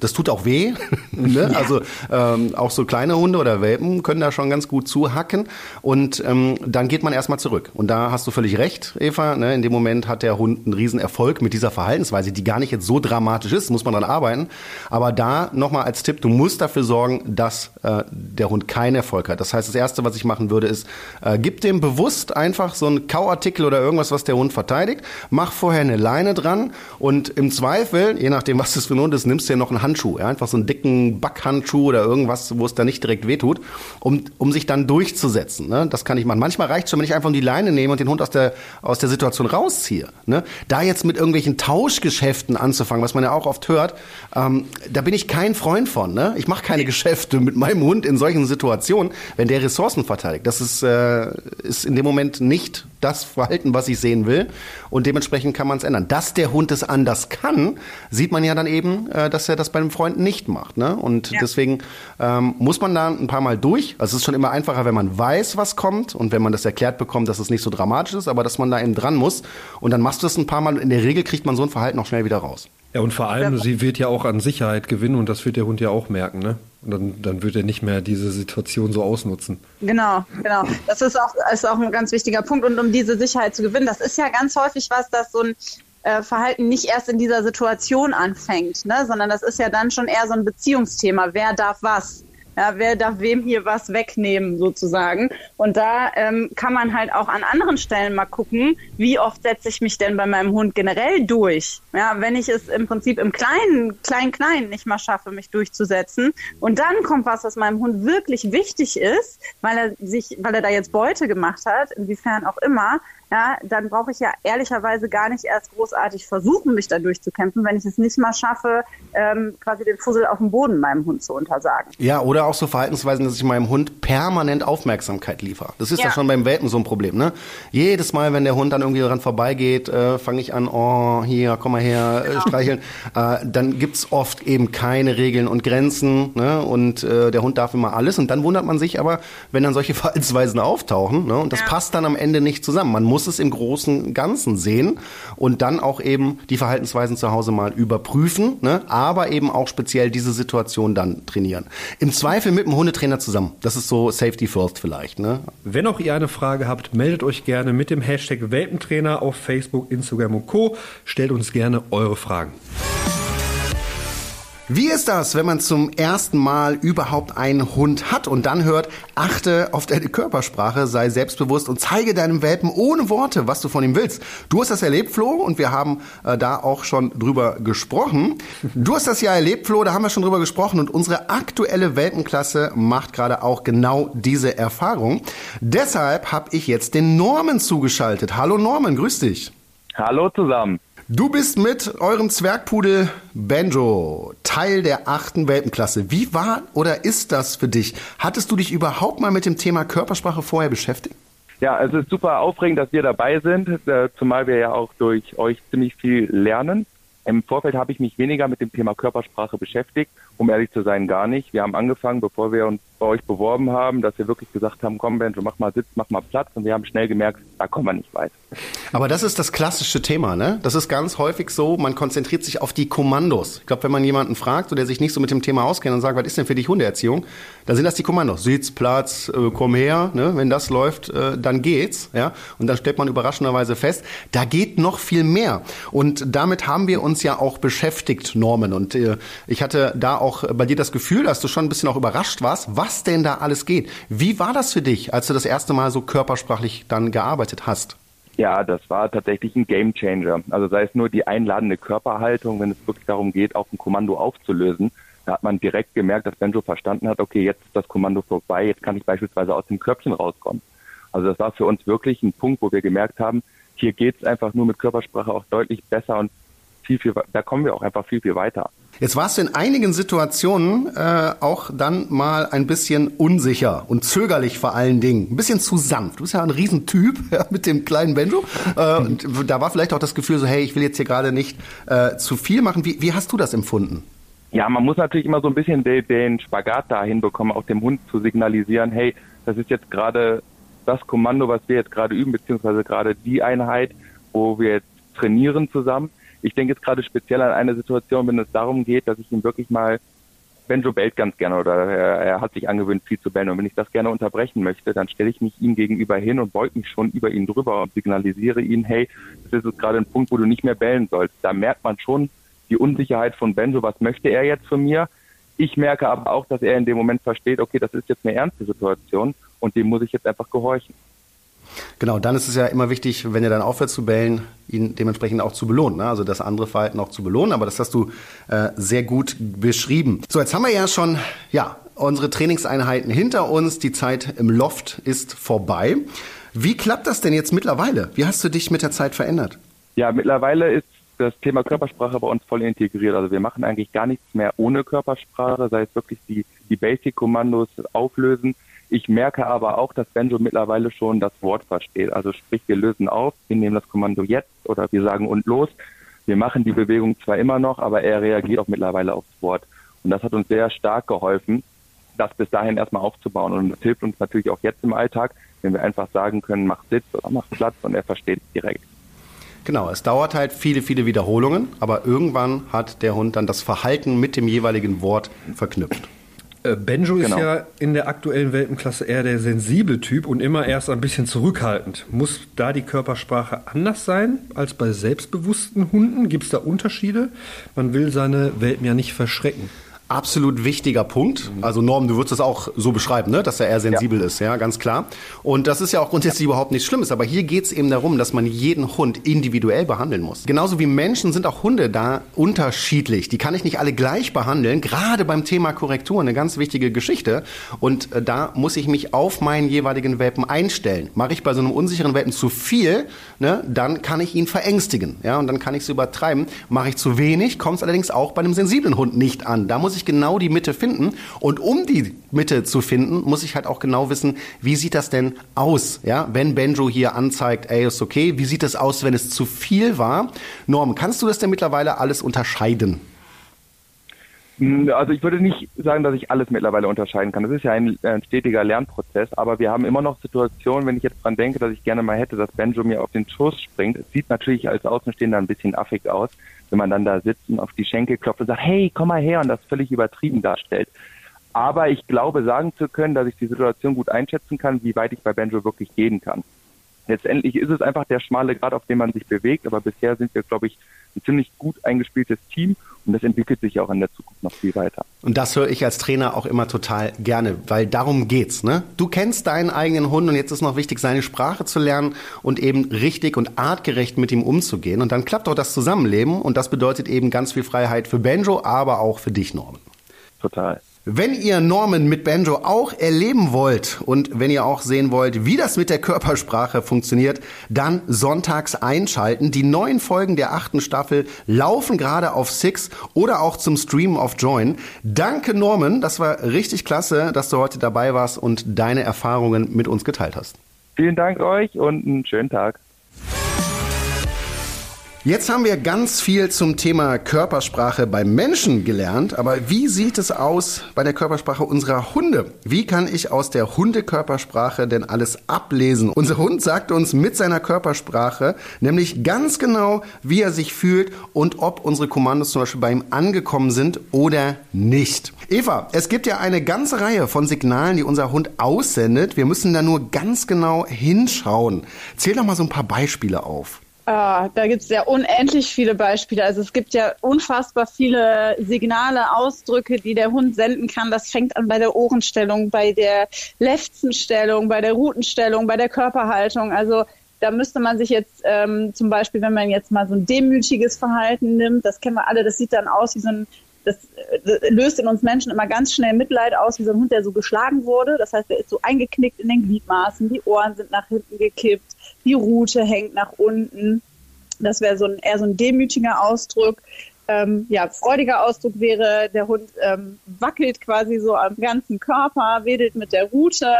Das tut auch weh. ne? Ja. Also ähm, auch so kleine Hunde oder Welpen können da schon ganz gut zuhacken und ähm, dann geht man erstmal zurück. Und da hast du völlig recht, Eva. Ne? In dem Moment hat der Hund einen riesen Erfolg mit dieser Verhaltensweise die gar nicht jetzt so dramatisch ist, muss man dran arbeiten. Aber da nochmal als Tipp, du musst dafür sorgen, dass äh, der Hund keinen Erfolg hat. Das heißt, das Erste, was ich machen würde, ist, äh, gib dem bewusst einfach so einen Kauartikel oder irgendwas, was der Hund verteidigt. Mach vorher eine Leine dran und im Zweifel, je nachdem, was das für ein Hund ist, nimmst du ja noch einen Handschuh. Ja? Einfach so einen dicken Backhandschuh oder irgendwas, wo es da nicht direkt wehtut, um, um sich dann durchzusetzen. Ne? Das kann ich machen. Manchmal reicht schon, wenn ich einfach die Leine nehme und den Hund aus der, aus der Situation rausziehe. Ne? Da jetzt mit irgendwelchen Tauschgeschäften Geschäften anzufangen, was man ja auch oft hört, ähm, da bin ich kein Freund von. Ne? Ich mache keine Geschäfte mit meinem Hund in solchen Situationen, wenn der Ressourcen verteidigt. Das ist, äh, ist in dem Moment nicht das Verhalten, was ich sehen will. Und dementsprechend kann man es ändern. Dass der Hund es anders kann, sieht man ja dann eben, äh, dass er das bei einem Freund nicht macht. Ne? Und ja. deswegen ähm, muss man da ein paar Mal durch. Also es ist schon immer einfacher, wenn man weiß, was kommt und wenn man das erklärt bekommt, dass es nicht so dramatisch ist, aber dass man da eben dran muss. Und dann machst du es ein paar Mal. In der Regel kriegt man so ein Verhalten auch schnell wieder raus. Ja, und vor allem, sie wird ja auch an Sicherheit gewinnen und das wird der Hund ja auch merken, ne? Und dann, dann wird er nicht mehr diese Situation so ausnutzen. Genau, genau. Das ist auch, ist auch ein ganz wichtiger Punkt. Und um diese Sicherheit zu gewinnen, das ist ja ganz häufig was, dass so ein äh, Verhalten nicht erst in dieser Situation anfängt, ne? sondern das ist ja dann schon eher so ein Beziehungsthema. Wer darf was? Ja, wer darf wem hier was wegnehmen sozusagen? Und da ähm, kann man halt auch an anderen Stellen mal gucken, wie oft setze ich mich denn bei meinem Hund generell durch? Ja, wenn ich es im Prinzip im kleinen, klein, klein nicht mal schaffe, mich durchzusetzen und dann kommt was, was meinem Hund wirklich wichtig ist, weil er sich, weil er da jetzt Beute gemacht hat, inwiefern auch immer, ja, dann brauche ich ja ehrlicherweise gar nicht erst großartig versuchen, mich da durchzukämpfen, wenn ich es nicht mal schaffe, ähm, quasi den Fussel auf dem Boden meinem Hund zu untersagen. Ja, oder auch so Verhaltensweisen, dass ich meinem Hund permanent Aufmerksamkeit liefere. Das ist ja, ja schon beim Welpen so ein Problem. Ne? Jedes Mal, wenn der Hund dann irgendwie daran vorbeigeht, äh, fange ich an, oh, hier, komm mal her, äh, genau. äh, streicheln. Äh, dann gibt's oft eben keine Regeln und Grenzen ne? und äh, der Hund darf immer alles. Und dann wundert man sich aber, wenn dann solche Verhaltensweisen auftauchen ne? und das ja. passt dann am Ende nicht zusammen. Man muss es im großen Ganzen sehen und dann auch eben die Verhaltensweisen zu Hause mal überprüfen, ne? aber eben auch speziell diese Situation dann trainieren. Im Zweifel mit dem Hundetrainer zusammen. Das ist so Safety First vielleicht. Ne? Wenn auch ihr eine Frage habt, meldet euch gerne mit dem Hashtag Welpentrainer auf Facebook, Instagram und Co. Stellt uns gerne eure Fragen. Wie ist das, wenn man zum ersten Mal überhaupt einen Hund hat und dann hört, achte auf deine Körpersprache, sei selbstbewusst und zeige deinem Welpen ohne Worte, was du von ihm willst. Du hast das erlebt, Flo, und wir haben äh, da auch schon drüber gesprochen. Du hast das ja erlebt, Flo, da haben wir schon drüber gesprochen und unsere aktuelle Welpenklasse macht gerade auch genau diese Erfahrung. Deshalb habe ich jetzt den Norman zugeschaltet. Hallo Norman, grüß dich. Hallo zusammen. Du bist mit eurem Zwergpudel Benjo Teil der achten Welpenklasse. Wie war oder ist das für dich? Hattest du dich überhaupt mal mit dem Thema Körpersprache vorher beschäftigt? Ja, es ist super aufregend, dass wir dabei sind, äh, zumal wir ja auch durch euch ziemlich viel lernen. Im Vorfeld habe ich mich weniger mit dem Thema Körpersprache beschäftigt, um ehrlich zu sein, gar nicht. Wir haben angefangen, bevor wir uns bei euch beworben haben, dass wir wirklich gesagt haben, komm Benjo, mach mal Sitz, mach mal Platz und wir haben schnell gemerkt, da kommen wir nicht weit. Aber das ist das klassische Thema, ne? Das ist ganz häufig so, man konzentriert sich auf die Kommandos. Ich glaube, wenn man jemanden fragt, so der sich nicht so mit dem Thema auskennt und sagt, was ist denn für dich Hundeerziehung, dann sind das die Kommandos. Sitz, Platz, äh, komm her, ne? Wenn das läuft, äh, dann geht's, ja? Und dann stellt man überraschenderweise fest, da geht noch viel mehr. Und damit haben wir uns ja auch beschäftigt, Norman. Und äh, ich hatte da auch bei dir das Gefühl, dass du schon ein bisschen auch überrascht warst, was denn da alles geht. Wie war das für dich, als du das erste Mal so körpersprachlich dann gearbeitet hast? Ja, das war tatsächlich ein Game Changer. Also sei es nur die einladende Körperhaltung, wenn es wirklich darum geht, auch ein Kommando aufzulösen. Da hat man direkt gemerkt, dass Benjo verstanden hat, okay, jetzt ist das Kommando vorbei, jetzt kann ich beispielsweise aus dem Körbchen rauskommen. Also das war für uns wirklich ein Punkt, wo wir gemerkt haben, hier geht es einfach nur mit Körpersprache auch deutlich besser und viel, viel, da kommen wir auch einfach viel, viel weiter. Jetzt warst du in einigen Situationen äh, auch dann mal ein bisschen unsicher und zögerlich vor allen Dingen. Ein bisschen zu sanft. Du bist ja ein Riesentyp ja, mit dem kleinen Benjo. Äh, und da war vielleicht auch das Gefühl so, hey, ich will jetzt hier gerade nicht äh, zu viel machen. Wie, wie hast du das empfunden? Ja, man muss natürlich immer so ein bisschen den, den Spagat da hinbekommen, auch dem Hund zu signalisieren, hey, das ist jetzt gerade das Kommando, was wir jetzt gerade üben, beziehungsweise gerade die Einheit, wo wir jetzt trainieren zusammen ich denke jetzt gerade speziell an eine Situation, wenn es darum geht, dass ich ihm wirklich mal, Benjo bellt ganz gerne oder er, er hat sich angewöhnt, viel zu bellen. Und wenn ich das gerne unterbrechen möchte, dann stelle ich mich ihm gegenüber hin und beug mich schon über ihn drüber und signalisiere ihn, hey, das ist jetzt gerade ein Punkt, wo du nicht mehr bellen sollst. Da merkt man schon die Unsicherheit von Benjo, was möchte er jetzt von mir? Ich merke aber auch, dass er in dem Moment versteht, okay, das ist jetzt eine ernste Situation und dem muss ich jetzt einfach gehorchen. Genau, dann ist es ja immer wichtig, wenn er dann aufhört zu bellen, ihn dementsprechend auch zu belohnen. Ne? Also das andere Verhalten auch zu belohnen. Aber das hast du äh, sehr gut beschrieben. So, jetzt haben wir ja schon, ja, unsere Trainingseinheiten hinter uns. Die Zeit im Loft ist vorbei. Wie klappt das denn jetzt mittlerweile? Wie hast du dich mit der Zeit verändert? Ja, mittlerweile ist das Thema Körpersprache bei uns voll integriert. Also wir machen eigentlich gar nichts mehr ohne Körpersprache, sei es wirklich die, die Basic-Kommandos auflösen ich merke aber auch, dass Benjo mittlerweile schon das Wort versteht. Also sprich, wir lösen auf, wir nehmen das Kommando jetzt oder wir sagen und los. Wir machen die Bewegung zwar immer noch, aber er reagiert auch mittlerweile aufs Wort. Und das hat uns sehr stark geholfen, das bis dahin erstmal aufzubauen. Und das hilft uns natürlich auch jetzt im Alltag, wenn wir einfach sagen können, mach Sitz oder mach Platz und er versteht es direkt. Genau, es dauert halt viele, viele Wiederholungen, aber irgendwann hat der Hund dann das Verhalten mit dem jeweiligen Wort verknüpft. Äh, Benjo genau. ist ja in der aktuellen Welpenklasse eher der sensible Typ und immer erst ein bisschen zurückhaltend. Muss da die Körpersprache anders sein als bei selbstbewussten Hunden? Gibt es da Unterschiede? Man will seine Welpen ja nicht verschrecken absolut wichtiger Punkt. Also Norm, du würdest das auch so beschreiben, ne? dass er eher sensibel ja. ist, ja, ganz klar. Und das ist ja auch grundsätzlich überhaupt nichts Schlimmes. Aber hier geht es eben darum, dass man jeden Hund individuell behandeln muss. Genauso wie Menschen sind auch Hunde da unterschiedlich. Die kann ich nicht alle gleich behandeln. Gerade beim Thema Korrektur eine ganz wichtige Geschichte. Und äh, da muss ich mich auf meinen jeweiligen Welpen einstellen. Mache ich bei so einem unsicheren Welpen zu viel, ne, dann kann ich ihn verängstigen, ja, und dann kann ich es übertreiben. Mache ich zu wenig, kommt es allerdings auch bei einem sensiblen Hund nicht an. Da muss muss ich genau die Mitte finden. Und um die Mitte zu finden, muss ich halt auch genau wissen, wie sieht das denn aus? Ja, wenn Benjo hier anzeigt, ey, ist okay. Wie sieht es aus, wenn es zu viel war? Norm, kannst du das denn mittlerweile alles unterscheiden? Hm, also ich würde nicht sagen, dass ich alles mittlerweile unterscheiden kann. Das ist ja ein, ein, stetiger Lernprozess, aber wir haben immer noch Situationen, wenn ich jetzt dran denke, dass ich gerne mal hätte, dass Benjo mir auf den Schoß springt. Es sieht natürlich als Außenstehender ein bisschen affig aus, wenn man dann da sitzt und auf die Schenkel klopft und sagt, hey, komm mal her und das völlig übertrieben darstellt. Aber ich glaube, sagen zu können, dass ich die Situation gut einschätzen kann, wie weit ich bei Benjo wirklich gehen kann. Letztendlich ist es einfach der schmale Grad, auf dem man sich bewegt, aber bisher sind wir, glaube ich, ein ziemlich gut eingespieltes Team und das entwickelt sich auch in der Zukunft noch viel weiter. Und das höre ich als Trainer auch immer total gerne, weil darum geht's. Ne? Du kennst deinen eigenen Hund und jetzt ist noch wichtig, seine Sprache zu lernen und eben richtig und artgerecht mit ihm umzugehen. Und dann klappt auch das Zusammenleben und das bedeutet eben ganz viel Freiheit für Benjo, aber auch für dich, Norman. Total. Wenn ihr Norman mit Banjo auch erleben wollt und wenn ihr auch sehen wollt, wie das mit der Körpersprache funktioniert, dann sonntags einschalten. Die neuen Folgen der achten Staffel laufen gerade auf Six oder auch zum Stream auf Join. Danke Norman, das war richtig klasse, dass du heute dabei warst und deine Erfahrungen mit uns geteilt hast. Vielen Dank euch und einen schönen Tag. Jetzt haben wir ganz viel zum Thema Körpersprache beim Menschen gelernt, aber wie sieht es aus bei der Körpersprache unserer Hunde? Wie kann ich aus der Hundekörpersprache denn alles ablesen? Unser Hund sagt uns mit seiner Körpersprache nämlich ganz genau, wie er sich fühlt und ob unsere Kommandos zum Beispiel bei ihm angekommen sind oder nicht. Eva, es gibt ja eine ganze Reihe von Signalen, die unser Hund aussendet. Wir müssen da nur ganz genau hinschauen. Zähl doch mal so ein paar Beispiele auf. Ah, da gibt es ja unendlich viele Beispiele. Also es gibt ja unfassbar viele Signale, Ausdrücke, die der Hund senden kann. Das fängt an bei der Ohrenstellung, bei der Lefzenstellung, bei der Rutenstellung, bei der Körperhaltung. Also Da müsste man sich jetzt ähm, zum Beispiel, wenn man jetzt mal so ein demütiges Verhalten nimmt, das kennen wir alle, das sieht dann aus wie so ein das, das löst in uns Menschen immer ganz schnell Mitleid aus, wie so ein Hund, der so geschlagen wurde. Das heißt, der ist so eingeknickt in den Gliedmaßen, die Ohren sind nach hinten gekippt, die Rute hängt nach unten. Das wäre so ein, eher so ein demütiger Ausdruck. Ähm, ja, freudiger Ausdruck wäre, der Hund ähm, wackelt quasi so am ganzen Körper, wedelt mit der Rute,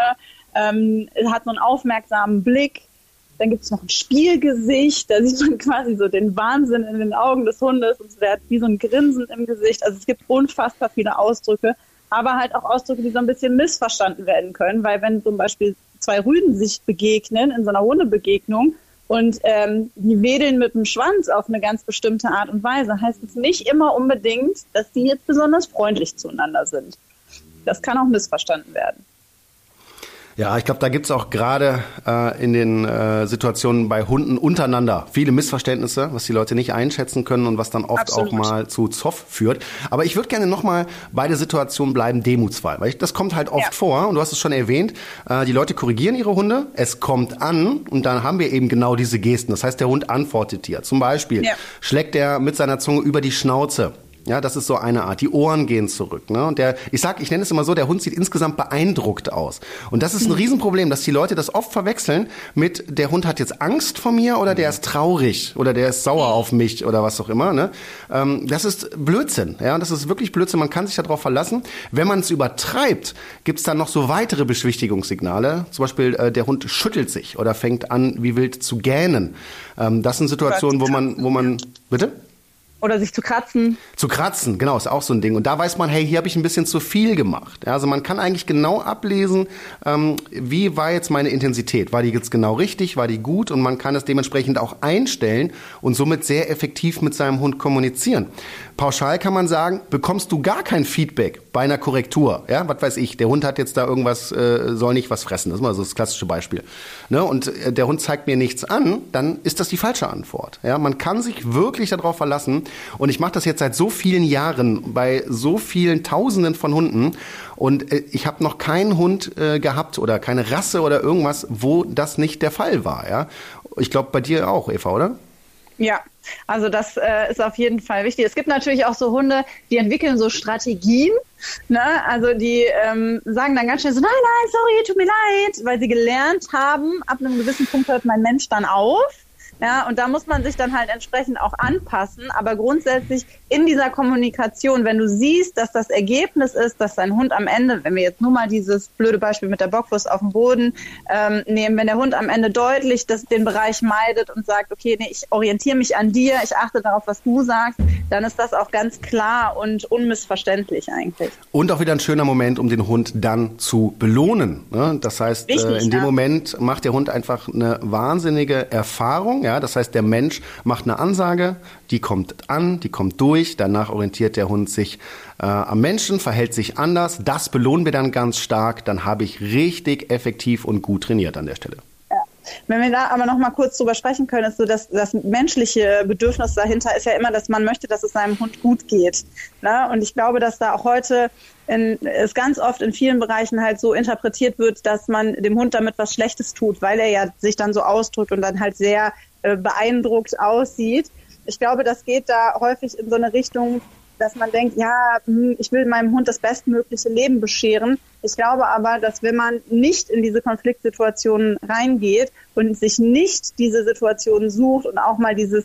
ähm, hat so einen aufmerksamen Blick. Dann gibt es noch ein Spielgesicht, da sieht man quasi so den Wahnsinn in den Augen des Hundes und der hat wie so ein Grinsen im Gesicht. Also es gibt unfassbar viele Ausdrücke, aber halt auch Ausdrücke, die so ein bisschen missverstanden werden können, weil wenn zum Beispiel zwei Rüden sich begegnen in so einer Hundebegegnung und ähm, die wedeln mit dem Schwanz auf eine ganz bestimmte Art und Weise, heißt es nicht immer unbedingt, dass die jetzt besonders freundlich zueinander sind. Das kann auch missverstanden werden. Ja, ich glaube, da gibt's auch gerade äh, in den äh, Situationen bei Hunden untereinander viele Missverständnisse, was die Leute nicht einschätzen können und was dann oft Absolut. auch mal zu Zoff führt. Aber ich würde gerne nochmal bei der Situation bleiben, demutsfrei, weil ich, das kommt halt oft ja. vor und du hast es schon erwähnt, äh, die Leute korrigieren ihre Hunde, es kommt an und dann haben wir eben genau diese Gesten. Das heißt, der Hund antwortet dir. Zum Beispiel ja. schlägt er mit seiner Zunge über die Schnauze ja, das ist so eine Art. Die Ohren gehen zurück. Ne? Und der, ich sag, ich nenne es immer so, der Hund sieht insgesamt beeindruckt aus. Und das ist ein mhm. Riesenproblem, dass die Leute das oft verwechseln mit, der Hund hat jetzt Angst vor mir oder der ist traurig oder der ist sauer auf mich oder was auch immer. Ne? Ähm, das ist Blödsinn. Ja, das ist wirklich Blödsinn. Man kann sich darauf verlassen. Wenn man es übertreibt, gibt's dann noch so weitere Beschwichtigungssignale. Zum Beispiel, äh, der Hund schüttelt sich oder fängt an, wie wild zu gähnen. Ähm, das sind Situationen, wo man, wo man, bitte? Oder sich zu kratzen. Zu kratzen, genau, ist auch so ein Ding. Und da weiß man, hey, hier habe ich ein bisschen zu viel gemacht. Ja, also man kann eigentlich genau ablesen, ähm, wie war jetzt meine Intensität. War die jetzt genau richtig? War die gut? Und man kann es dementsprechend auch einstellen und somit sehr effektiv mit seinem Hund kommunizieren. Pauschal kann man sagen, bekommst du gar kein Feedback bei einer Korrektur. Ja, was weiß ich, der Hund hat jetzt da irgendwas, äh, soll nicht was fressen. Das ist mal so das klassische Beispiel. Ne? Und äh, der Hund zeigt mir nichts an, dann ist das die falsche Antwort. Ja, man kann sich wirklich darauf verlassen. Und ich mache das jetzt seit so vielen Jahren bei so vielen Tausenden von Hunden. Und äh, ich habe noch keinen Hund äh, gehabt oder keine Rasse oder irgendwas, wo das nicht der Fall war. Ja, ich glaube bei dir auch, Eva, oder? Ja, also das äh, ist auf jeden Fall wichtig. Es gibt natürlich auch so Hunde, die entwickeln so Strategien. Ne? Also die ähm, sagen dann ganz schnell so, nein, nein, sorry, tut mir leid, weil sie gelernt haben, ab einem gewissen Punkt hört mein Mensch dann auf. Ja, und da muss man sich dann halt entsprechend auch anpassen. Aber grundsätzlich in dieser Kommunikation, wenn du siehst, dass das Ergebnis ist, dass dein Hund am Ende, wenn wir jetzt nur mal dieses blöde Beispiel mit der Bockwurst auf dem Boden ähm, nehmen, wenn der Hund am Ende deutlich das, den Bereich meidet und sagt, okay, nee, ich orientiere mich an dir, ich achte darauf, was du sagst, dann ist das auch ganz klar und unmissverständlich eigentlich. Und auch wieder ein schöner Moment, um den Hund dann zu belohnen. Ne? Das heißt, Richtig, äh, in dem ja. Moment macht der Hund einfach eine wahnsinnige Erfahrung. Ja? Das heißt, der Mensch macht eine Ansage, die kommt an, die kommt durch, danach orientiert der Hund sich äh, am Menschen, verhält sich anders, das belohnen wir dann ganz stark, dann habe ich richtig effektiv und gut trainiert an der Stelle. Wenn wir da aber noch mal kurz drüber sprechen können, ist so, dass das menschliche Bedürfnis dahinter ist ja immer, dass man möchte, dass es seinem Hund gut geht. Ne? Und ich glaube, dass da auch heute in, es ganz oft in vielen Bereichen halt so interpretiert wird, dass man dem Hund damit was Schlechtes tut, weil er ja sich dann so ausdrückt und dann halt sehr äh, beeindruckt aussieht ich glaube, das geht da häufig in so eine Richtung, dass man denkt, ja, hm, ich will meinem Hund das bestmögliche Leben bescheren. Ich glaube aber, dass wenn man nicht in diese Konfliktsituationen reingeht und sich nicht diese Situationen sucht und auch mal dieses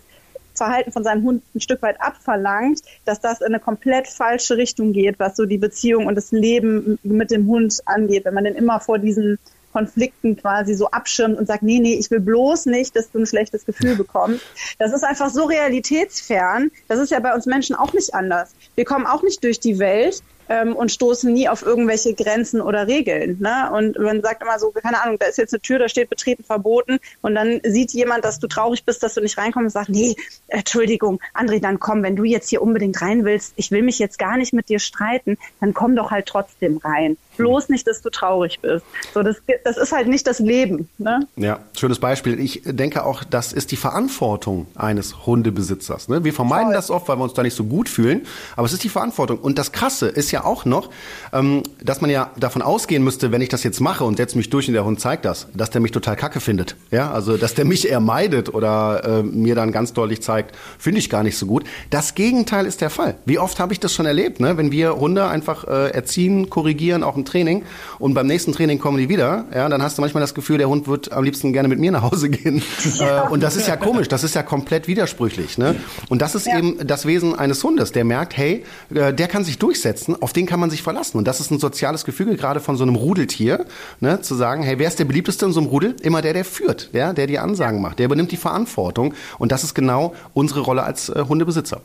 Verhalten von seinem Hund ein Stück weit abverlangt, dass das in eine komplett falsche Richtung geht, was so die Beziehung und das Leben mit dem Hund angeht. Wenn man denn immer vor diesen Konflikten quasi so abschirmt und sagt, nee, nee, ich will bloß nicht, dass du ein schlechtes Gefühl bekommst. Das ist einfach so realitätsfern. Das ist ja bei uns Menschen auch nicht anders. Wir kommen auch nicht durch die Welt ähm, und stoßen nie auf irgendwelche Grenzen oder Regeln. Ne? Und man sagt immer so, keine Ahnung, da ist jetzt eine Tür, da steht betreten verboten und dann sieht jemand, dass du traurig bist, dass du nicht reinkommst und sagt, nee, Entschuldigung, André, dann komm, wenn du jetzt hier unbedingt rein willst, ich will mich jetzt gar nicht mit dir streiten, dann komm doch halt trotzdem rein bloß nicht, dass du traurig bist. So, das, das ist halt nicht das Leben. Ne? Ja, schönes Beispiel. Ich denke auch, das ist die Verantwortung eines Hundebesitzers. Ne? Wir vermeiden Voll. das oft, weil wir uns da nicht so gut fühlen, aber es ist die Verantwortung. Und das Krasse ist ja ja auch noch, ähm, dass man ja davon ausgehen müsste, wenn ich das jetzt mache und setze mich durch und der Hund zeigt das, dass der mich total kacke findet. Ja, also dass der mich eher meidet oder äh, mir dann ganz deutlich zeigt, finde ich gar nicht so gut. Das Gegenteil ist der Fall. Wie oft habe ich das schon erlebt, ne? wenn wir Hunde einfach äh, erziehen, korrigieren, auch im Training und beim nächsten Training kommen die wieder, ja, dann hast du manchmal das Gefühl, der Hund wird am liebsten gerne mit mir nach Hause gehen. Ja. Äh, und das ist ja komisch, das ist ja komplett widersprüchlich. Ne? Und das ist ja. eben das Wesen eines Hundes, der merkt, hey, äh, der kann sich durchsetzen, auf den kann man sich verlassen. Und das ist ein soziales Gefüge, gerade von so einem Rudeltier, ne? zu sagen, hey, wer ist der beliebteste in so einem Rudel? Immer der, der führt, ja, der die Ansagen macht, der übernimmt die Verantwortung. Und das ist genau unsere Rolle als äh, Hundebesitzer.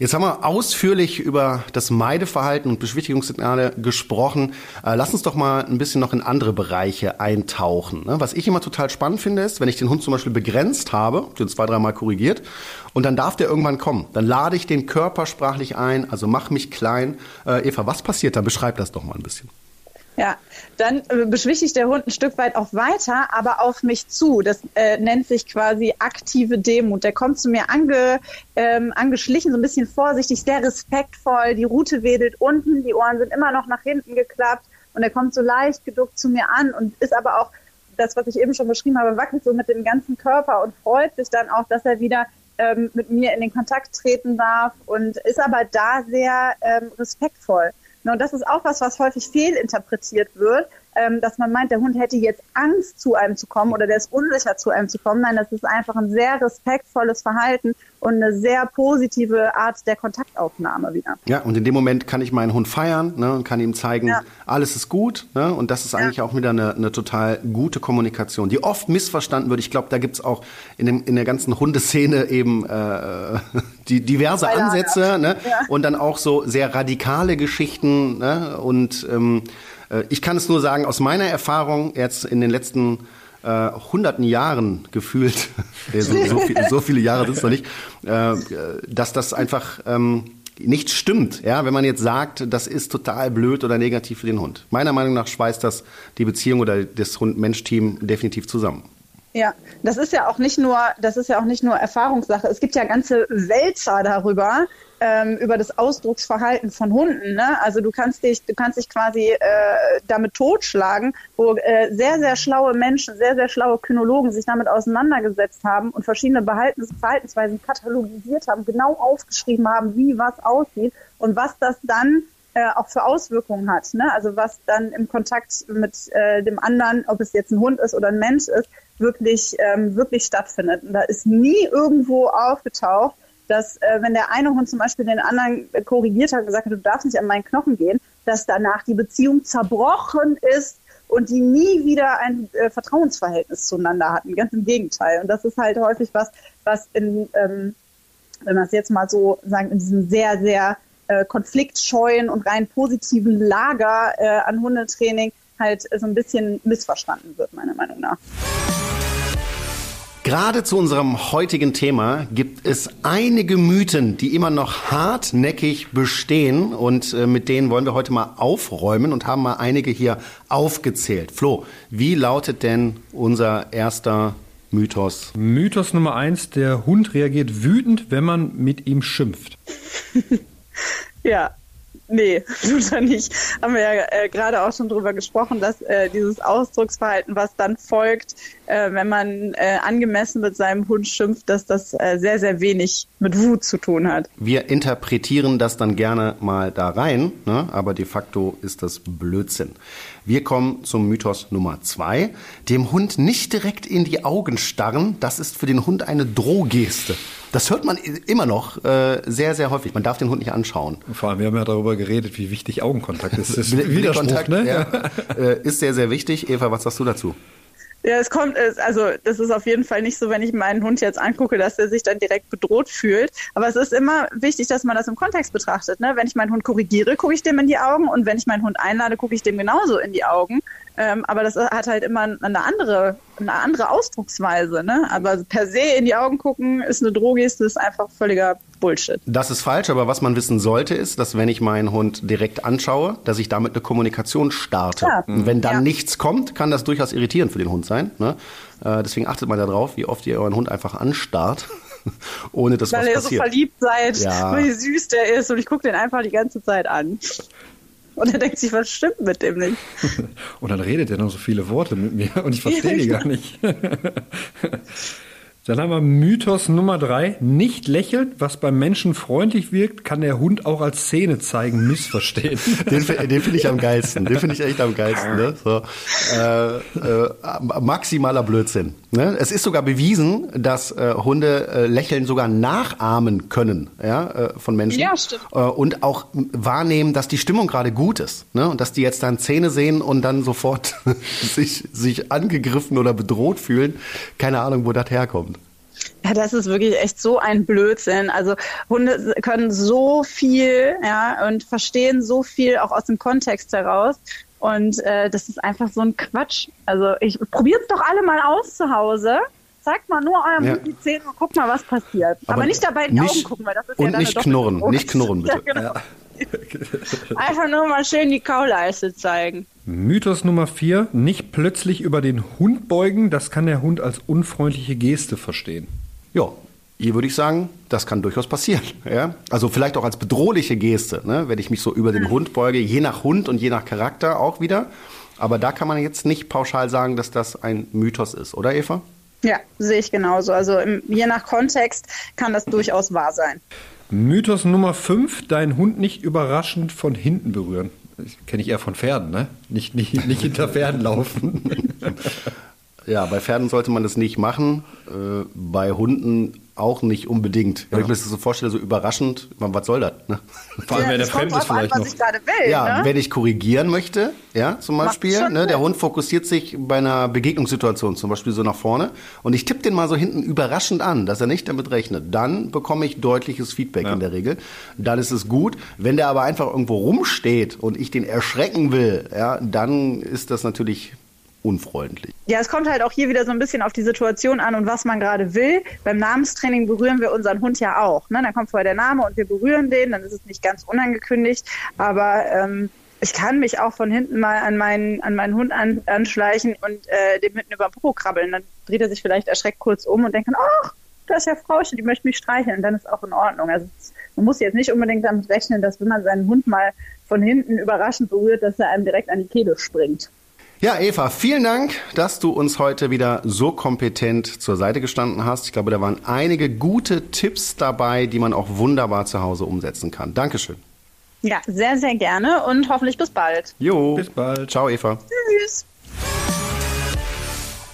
Jetzt haben wir ausführlich über das Meideverhalten und Beschwichtigungssignale gesprochen. Äh, lass uns doch mal ein bisschen noch in andere Bereiche eintauchen. Ne? Was ich immer total spannend finde, ist, wenn ich den Hund zum Beispiel begrenzt habe, den zwei, dreimal korrigiert, und dann darf der irgendwann kommen. Dann lade ich den körpersprachlich ein, also mach mich klein. Äh, Eva, was passiert da? Beschreib das doch mal ein bisschen. Ja, dann äh, beschwichtigt der Hund ein Stück weit auch weiter, aber auf mich zu. Das äh, nennt sich quasi aktive Demut. Der kommt zu mir ange, ähm, angeschlichen, so ein bisschen vorsichtig, sehr respektvoll. Die Rute wedelt unten, die Ohren sind immer noch nach hinten geklappt und er kommt so leicht geduckt zu mir an und ist aber auch das, was ich eben schon beschrieben habe, wackelt so mit dem ganzen Körper und freut sich dann auch, dass er wieder ähm, mit mir in den Kontakt treten darf und ist aber da sehr ähm, respektvoll. Und das ist auch was, was häufig fehlinterpretiert wird, ähm, dass man meint, der Hund hätte jetzt Angst, zu einem zu kommen oder der ist unsicher, zu einem zu kommen. Nein, das ist einfach ein sehr respektvolles Verhalten und eine sehr positive Art der Kontaktaufnahme wieder. Ja, und in dem Moment kann ich meinen Hund feiern ne, und kann ihm zeigen, ja. alles ist gut. Ne, und das ist eigentlich ja. auch wieder eine, eine total gute Kommunikation, die oft missverstanden wird. Ich glaube, da gibt's auch in, dem, in der ganzen Hundeszene eben äh, die diverse Ansätze ne, ja. und dann auch so sehr radikale Geschichten. Ne, und ähm, äh, ich kann es nur sagen, aus meiner Erfahrung jetzt in den letzten äh, hunderten Jahren gefühlt, so, so, viel, so, viele Jahre sind es noch nicht, äh, dass das einfach ähm, nicht stimmt, ja, wenn man jetzt sagt, das ist total blöd oder negativ für den Hund. Meiner Meinung nach schweißt das die Beziehung oder das Hund-Mensch-Team definitiv zusammen. Ja, das ist ja auch nicht nur, das ist ja auch nicht nur Erfahrungssache. Es gibt ja ganze Wälzer darüber, ähm, über das Ausdrucksverhalten von Hunden. Ne? Also du kannst dich, du kannst dich quasi äh, damit totschlagen, wo äh, sehr, sehr schlaue Menschen, sehr, sehr schlaue Kynologen sich damit auseinandergesetzt haben und verschiedene Verhaltens Verhaltensweisen katalogisiert haben, genau aufgeschrieben haben, wie was aussieht und was das dann äh, auch für Auswirkungen hat. Ne? Also was dann im Kontakt mit äh, dem anderen, ob es jetzt ein Hund ist oder ein Mensch ist, wirklich, ähm, wirklich stattfindet. Und da ist nie irgendwo aufgetaucht, dass äh, wenn der eine Hund zum Beispiel den anderen korrigiert hat und gesagt hat, du darfst nicht an meinen Knochen gehen, dass danach die Beziehung zerbrochen ist und die nie wieder ein äh, Vertrauensverhältnis zueinander hatten. Ganz im Gegenteil. Und das ist halt häufig was, was in, ähm, wenn man es jetzt mal so sagen, in diesem sehr, sehr äh, konfliktscheuen und rein positiven Lager äh, an Hundetraining halt so ein bisschen missverstanden wird, meiner Meinung nach. Gerade zu unserem heutigen Thema gibt es einige Mythen, die immer noch hartnäckig bestehen und äh, mit denen wollen wir heute mal aufräumen und haben mal einige hier aufgezählt. Flo, wie lautet denn unser erster Mythos? Mythos Nummer eins, der Hund reagiert wütend, wenn man mit ihm schimpft. ja, Nee, tut er nicht. Haben wir ja äh, gerade auch schon drüber gesprochen, dass äh, dieses Ausdrucksverhalten, was dann folgt, äh, wenn man äh, angemessen mit seinem Hund schimpft, dass das äh, sehr, sehr wenig mit Wut zu tun hat. Wir interpretieren das dann gerne mal da rein, ne? aber de facto ist das Blödsinn. Wir kommen zum Mythos Nummer zwei. Dem Hund nicht direkt in die Augen starren, das ist für den Hund eine Drohgeste. Das hört man immer noch äh, sehr, sehr häufig. Man darf den Hund nicht anschauen. Vor allem, wir haben ja darüber geredet, wie wichtig Augenkontakt ist. Das ist Widerspruch, ne? Ja, äh, ist sehr, sehr wichtig. Eva, was sagst du dazu? Ja, es kommt, also das ist auf jeden Fall nicht so, wenn ich meinen Hund jetzt angucke, dass er sich dann direkt bedroht fühlt. Aber es ist immer wichtig, dass man das im Kontext betrachtet. Ne? Wenn ich meinen Hund korrigiere, gucke ich dem in die Augen und wenn ich meinen Hund einlade, gucke ich dem genauso in die Augen. Ähm, aber das hat halt immer eine andere, eine andere Ausdrucksweise. Ne? Aber per se in die Augen gucken ist eine Drohgeste, ist einfach völliger Bullshit. Das ist falsch, aber was man wissen sollte, ist, dass wenn ich meinen Hund direkt anschaue, dass ich damit eine Kommunikation starte. Ja. Und wenn dann ja. nichts kommt, kann das durchaus irritierend für den Hund sein. Ne? Äh, deswegen achtet mal darauf, wie oft ihr euren Hund einfach anstarrt. ohne dass Weil was passiert. Weil ihr so verliebt seid, ja. wie süß der ist und ich gucke den einfach die ganze Zeit an. Und er denkt sich, was stimmt mit dem nicht? und dann redet er noch so viele Worte mit mir und ich verstehe die gar nicht. Dann haben wir Mythos Nummer drei. Nicht lächeln, was beim Menschen freundlich wirkt, kann der Hund auch als Szene zeigen missverstehen. Den, den finde ich am geilsten. Den finde ich echt am geilsten. Ne? So, äh, äh, maximaler Blödsinn. Ne? Es ist sogar bewiesen, dass äh, Hunde äh, Lächeln sogar nachahmen können ja, äh, von Menschen. Ja, stimmt. Äh, und auch wahrnehmen, dass die Stimmung gerade gut ist. Ne? Und dass die jetzt dann Zähne sehen und dann sofort sich, sich angegriffen oder bedroht fühlen. Keine Ahnung, wo das herkommt. Ja, das ist wirklich echt so ein Blödsinn. Also Hunde können so viel, ja, und verstehen so viel auch aus dem Kontext heraus. Und äh, das ist einfach so ein Quatsch. Also ich probiert es doch alle mal aus zu Hause. Zeigt mal nur eurem Ja. Hund die Zähne und guckt mal, was passiert. Aber, Aber nicht dabei in die nicht- Augen gucken, weil das ist und ja dann nicht knurren, nicht knurren, bitte. Ja, genau. Einfach nur mal schön die Kauleiste zeigen. Mythos Nummer vier. Nicht plötzlich über den Hund beugen, das kann der Hund als unfreundliche Geste verstehen. Ja, hier würde ich sagen, das kann durchaus passieren. Ja? Also vielleicht auch als bedrohliche Geste, ne? wenn ich mich so über den Hund beuge, je nach Hund und je nach Charakter auch wieder. Aber da kann man jetzt nicht pauschal sagen, dass das ein Mythos ist, oder Eva? Ja, sehe ich genauso. Also im, je nach Kontext kann das durchaus wahr sein. Mythos Nummer 5, deinen Hund nicht überraschend von hinten berühren. Kenne ich eher von Pferden, ne? Nicht, nicht, nicht hinter Pferden laufen. Ja, bei Pferden sollte man das nicht machen, äh, bei Hunden auch nicht unbedingt. Wenn ich mir das so vorstelle, so überraschend, was soll das? Ne? Vor allem, wenn der fremd ist an, vielleicht was noch. will. Ja, ne? wenn ich korrigieren möchte, ja, zum Beispiel, ne, der. Hund fokussiert sich bei einer Begegnungssituation zum Beispiel so nach vorne und ich tippe den mal so hinten überraschend an, dass er nicht damit rechnet. Dann bekomme ich deutliches Feedback in der Regel. Dann ist es gut. Wenn der aber einfach irgendwo rumsteht und ich den erschrecken will, ja, dann ist das natürlich unfreundlich. Ja, es kommt halt auch hier wieder so ein bisschen auf die Situation an und was man gerade will. Beim Namenstraining berühren wir unseren Hund ja auch. Ne? Dann kommt vorher der Name und wir berühren den, dann ist es nicht ganz unangekündigt. Aber ähm, ich kann mich auch von hinten mal an meinen, an meinen Hund an, anschleichen und äh, dem hinten über den Popo krabbeln. Dann dreht er sich vielleicht erschreckt kurz um und denkt ach, da ist ja Frauchen, die möchte mich streicheln. Dann ist auch in Ordnung. Also man muss jetzt nicht unbedingt damit rechnen, dass wenn man seinen Hund mal von hinten überraschend berührt, dass er einem direkt an die Kehle springt. Ja, Eva, vielen Dank, dass du uns heute wieder so kompetent zur Seite gestanden hast. Ich glaube, da waren einige gute Tipps dabei, die man auch wunderbar zu Hause umsetzen kann. Dankeschön. Ja, sehr, sehr gerne und hoffentlich bis bald. Jo. Bis bald. Ciao, Eva. Tschüss.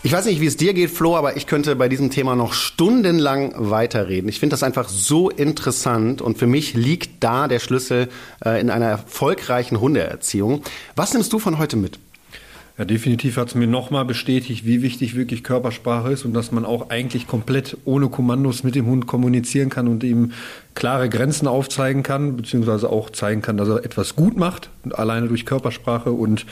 Ich weiß nicht, wie es dir geht, Flo, aber ich könnte bei diesem Thema noch stundenlang weiterreden. Ich finde das einfach so interessant und für mich liegt da der Schlüssel äh, in einer erfolgreichen Hundeerziehung. Was nimmst du von heute mit? Ja, definitiv hat es mir nochmal bestätigt, wie wichtig wirklich Körpersprache ist und dass man auch eigentlich komplett ohne Kommandos mit dem Hund kommunizieren kann und ihm klare Grenzen aufzeigen kann, beziehungsweise auch zeigen kann, dass er etwas gut macht, alleine durch Körpersprache und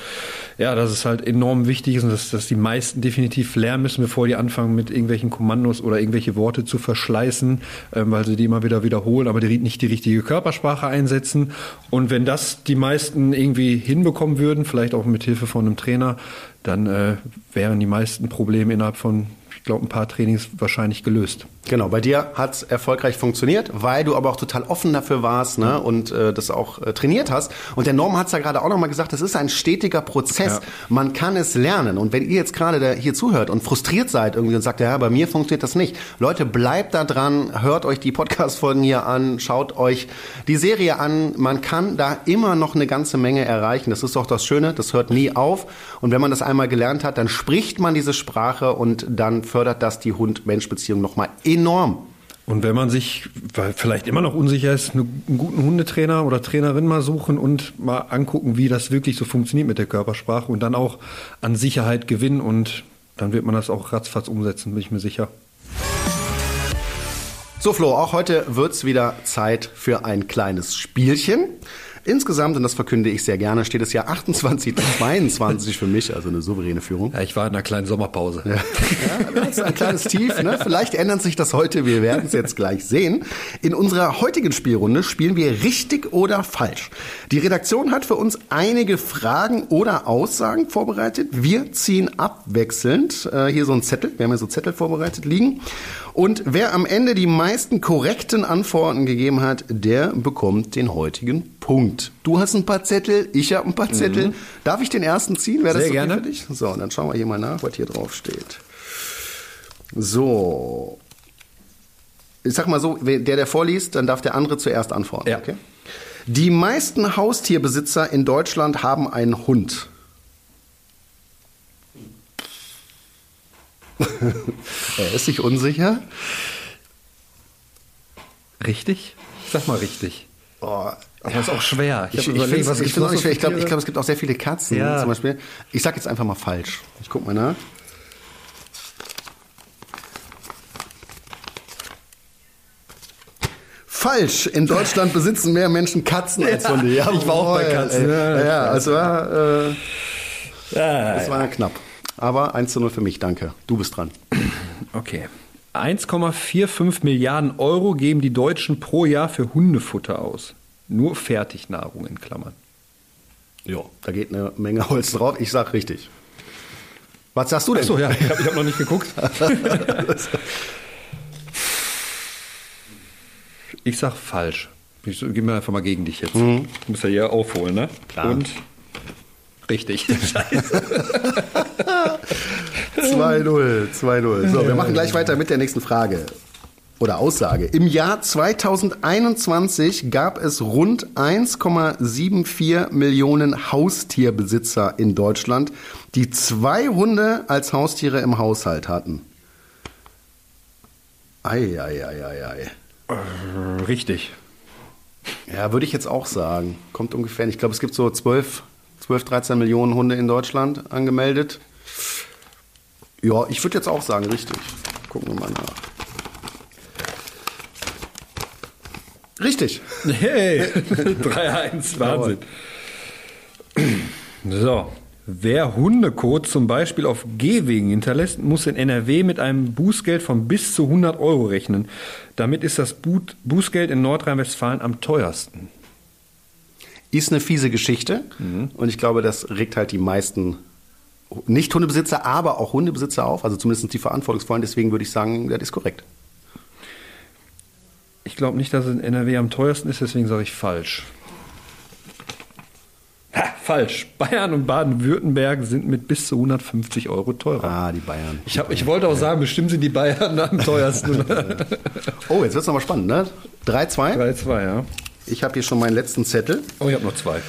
ja, dass es halt enorm wichtig ist und dass, dass die meisten definitiv lernen müssen, bevor die anfangen mit irgendwelchen Kommandos oder irgendwelche Worte zu verschleißen, ähm, weil sie die immer wieder wiederholen, aber die nicht die richtige Körpersprache einsetzen. Und wenn das die meisten irgendwie hinbekommen würden, vielleicht auch mit Hilfe von einem Trainer, dann äh, wären die meisten Probleme innerhalb von, ich glaube, ein paar Trainings wahrscheinlich gelöst. Genau, bei dir hat's erfolgreich funktioniert, weil du aber auch total offen dafür warst ne, und äh, das auch äh, trainiert hast. Und der Norm hat's ja gerade auch nochmal gesagt, das ist ein stetiger Prozess. Ja. Man kann es lernen. Und wenn ihr jetzt gerade hier zuhört und frustriert seid irgendwie und sagt, ja, bei mir funktioniert das nicht. Leute, bleibt da dran, hört euch die Podcast-Folgen hier an, schaut euch die Serie an. Man kann da immer noch eine ganze Menge erreichen. Das ist doch das Schöne, das hört nie auf. Und wenn man das einmal gelernt hat, dann spricht man diese Sprache und dann fördert das die Hund-Mensch-Beziehung nochmal enorm. Und wenn man sich weil vielleicht immer noch unsicher ist, einen guten Hundetrainer oder Trainerin mal suchen und mal angucken, wie das wirklich so funktioniert mit der Körpersprache und dann auch an Sicherheit gewinnen und dann wird man das auch ratzfatz umsetzen, bin ich mir sicher. So Flo, auch heute wird's wieder Zeit für ein kleines Spielchen. Insgesamt, und das verkünde ich sehr gerne, steht es ja 28 zu 22 für mich, also eine souveräne Führung. Ja, ich war in einer kleinen Sommerpause. Ja, das ist ein kleines Tief. Ne? Vielleicht ändert sich das heute. Wir werden es jetzt gleich sehen. In unserer heutigen Spielrunde spielen wir richtig oder falsch. Die Redaktion hat für uns einige Fragen oder Aussagen vorbereitet. Wir ziehen abwechselnd äh, hier so einen Zettel. Wir haben ja so Zettel vorbereitet liegen. Und wer am Ende die meisten korrekten Antworten gegeben hat, der bekommt den heutigen Punkt. Du hast ein paar Zettel, ich habe ein paar Zettel. Darf ich den ersten ziehen? Wäre das Sehr okay gerne. für dich? So, und dann schauen wir hier mal nach, was hier drauf steht. So. Ich sag mal so, der, der vorliest, dann darf der andere zuerst antworten. Ja. Okay? Die meisten Haustierbesitzer in Deutschland haben einen Hund. er ist sich unsicher. Richtig? Sag mal richtig. Oh, Aber das ist auch schwer. Ich, ich, find's- was ich, so schwer. ich glaube, ich glaub, es gibt auch sehr viele Katzen Ja. zum Beispiel. Ich sag jetzt einfach mal falsch. Ich guck mal nach. Falsch. In Deutschland besitzen mehr Menschen Katzen als Hunde. ich war auch bei Katzen. Ja, Ja, ja, es war, äh, es war knapp. Aber 1 zu 0 für mich, danke. Du bist dran. Okay. 1,45 Milliarden Euro geben die Deutschen pro Jahr für Hundefutter aus. Nur Fertignahrung in Klammern. Ja, da geht eine Menge Holz drauf. Ich sag richtig. Was sagst du denn? Achso, ja, ich habe hab noch nicht geguckt. ich sag falsch. Ich so- geh mal einfach mal gegen dich jetzt. Du musst ja hier aufholen, ne? Klar. Und richtig. Scheiße. 2-0, 2-0. So, wir machen gleich weiter mit der nächsten Frage oder Aussage. Im Jahr 2021 gab es rund 1,74 Millionen Haustierbesitzer in Deutschland, die zwei Hunde als Haustiere im Haushalt hatten. Ei, ei, ei, ei, ei. richtig. Ja, würde ich jetzt auch sagen. Kommt ungefähr. Ich glaube, es gibt so 12, 12, 13 Millionen Hunde in Deutschland angemeldet. Ja, ich würde jetzt auch sagen, richtig. Gucken wir mal nach. Richtig. Hey, 3-1, Wahnsinn. So, wer Hundekot zum Beispiel auf Gehwegen hinterlässt, muss in NRW mit einem Bußgeld von bis zu 100 Euro rechnen. Damit ist das Bu- Bußgeld in Nordrhein-Westfalen am teuersten. Ist eine fiese Geschichte. Und ich glaube, das regt halt die meisten nicht Hundebesitzer, aber auch Hundebesitzer auf. Also zumindest die Verantwortungsvollen. Deswegen würde ich sagen, das ist korrekt. Ich glaube nicht, dass es in NRW am teuersten ist, deswegen sage ich falsch. Ha, falsch. Bayern und Baden-Württemberg sind mit bis zu 150 Euro teurer. Ah, die Bayern. Ich, hab, ich wollte auch sagen, bestimmt sind die Bayern am teuersten. Oh, jetzt wird es nochmal spannend, ne? 3-2. 3-2, ja. Ich habe hier schon meinen letzten Zettel. Oh, ich habe noch zwei.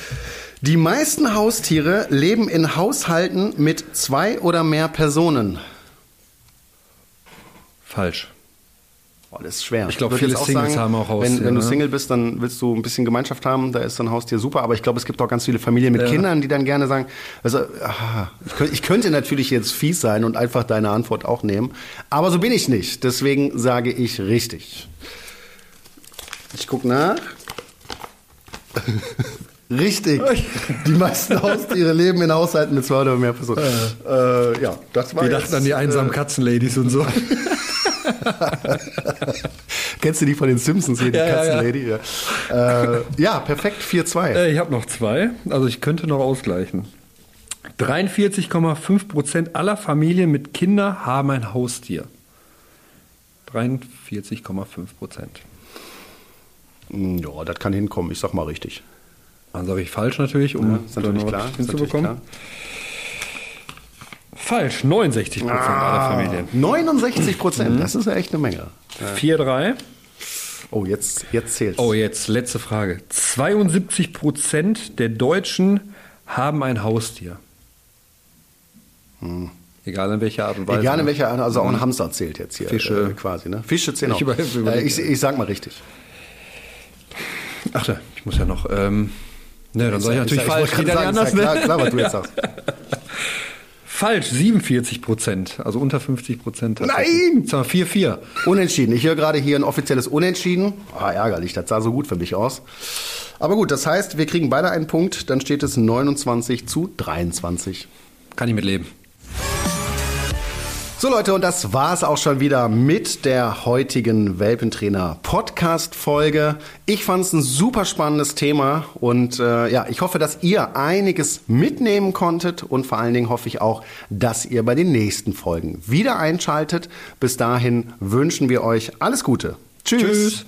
Die meisten Haustiere leben in Haushalten mit zwei oder mehr Personen. Falsch. Oh, das ist schwer. Ich glaub, würde viele Singles haben auch Haustiere, Wenn, wenn du ne? Single bist, dann willst du ein bisschen Gemeinschaft haben, da ist so ein Haustier super. Aber ich glaube, es gibt auch ganz viele Familien mit Ja. Kindern, die dann gerne sagen, also, ah, ich, könnte, ich könnte natürlich jetzt fies sein und einfach deine Antwort auch nehmen. Aber so bin ich nicht. Deswegen sage ich richtig. Ich gucke nach. Richtig. Die meisten Haustiere leben in Haushalten mit zwei oder mehr Personen. Äh, ja, das war Wir jetzt, dachten an die einsamen Katzenladies und so. Kennst du die von den Simpsons hier, die Ja, ja, ja. Katzenlady? Ja, äh, ja perfekt, 4-2. Äh, ich habe noch zwei, also ich könnte noch ausgleichen. 43,5 Prozent aller Familien mit Kindern haben ein Haustier. 43,5 Prozent. Hm, Ja, das kann hinkommen, ich sag mal richtig. Dann sage ich falsch natürlich, um Ja, ist natürlich klar. Ist natürlich hinzubekommen. klar. Falsch, 69 Prozent aller Familien. 69 Mhm. Prozent, das ist ja echt eine Menge. 4-3. Oh, jetzt, jetzt zählt's. Oh, jetzt letzte Frage. 72 Prozent der Deutschen haben ein Haustier. Egal in welcher Art und Weise. Hm. Egal in ne? welcher Art, also auch ein Hamster zählt jetzt hier. Fische. Äh, quasi, ne? Fische zählen Ich auch. über- überlege. ich, ich sag mal richtig. Ach, ich muss ja noch. Ähm, ne, dann sage ich natürlich sag- falsch. nicht sagen, anders, ja klar, klar, was du jetzt sagst. Falsch, 47 Prozent. Also unter 50 Prozent. Nein! Jetzt haben wir 4-4. Unentschieden. Ich höre gerade hier ein offizielles Unentschieden. Ah, ärgerlich, das sah so gut für mich aus. Aber gut, das heißt, wir kriegen beide einen Punkt, dann steht es 29 zu 23. Kann ich mitleben. So Leute, und das war's auch schon wieder mit der heutigen Welpentrainer Podcast Folge. Ich fand es ein super spannendes Thema und äh, ja, ich hoffe, dass ihr einiges mitnehmen konntet und vor allen Dingen hoffe ich auch, dass ihr bei den nächsten Folgen wieder einschaltet. Bis dahin wünschen wir euch alles Gute. Tschüss. Tschüss.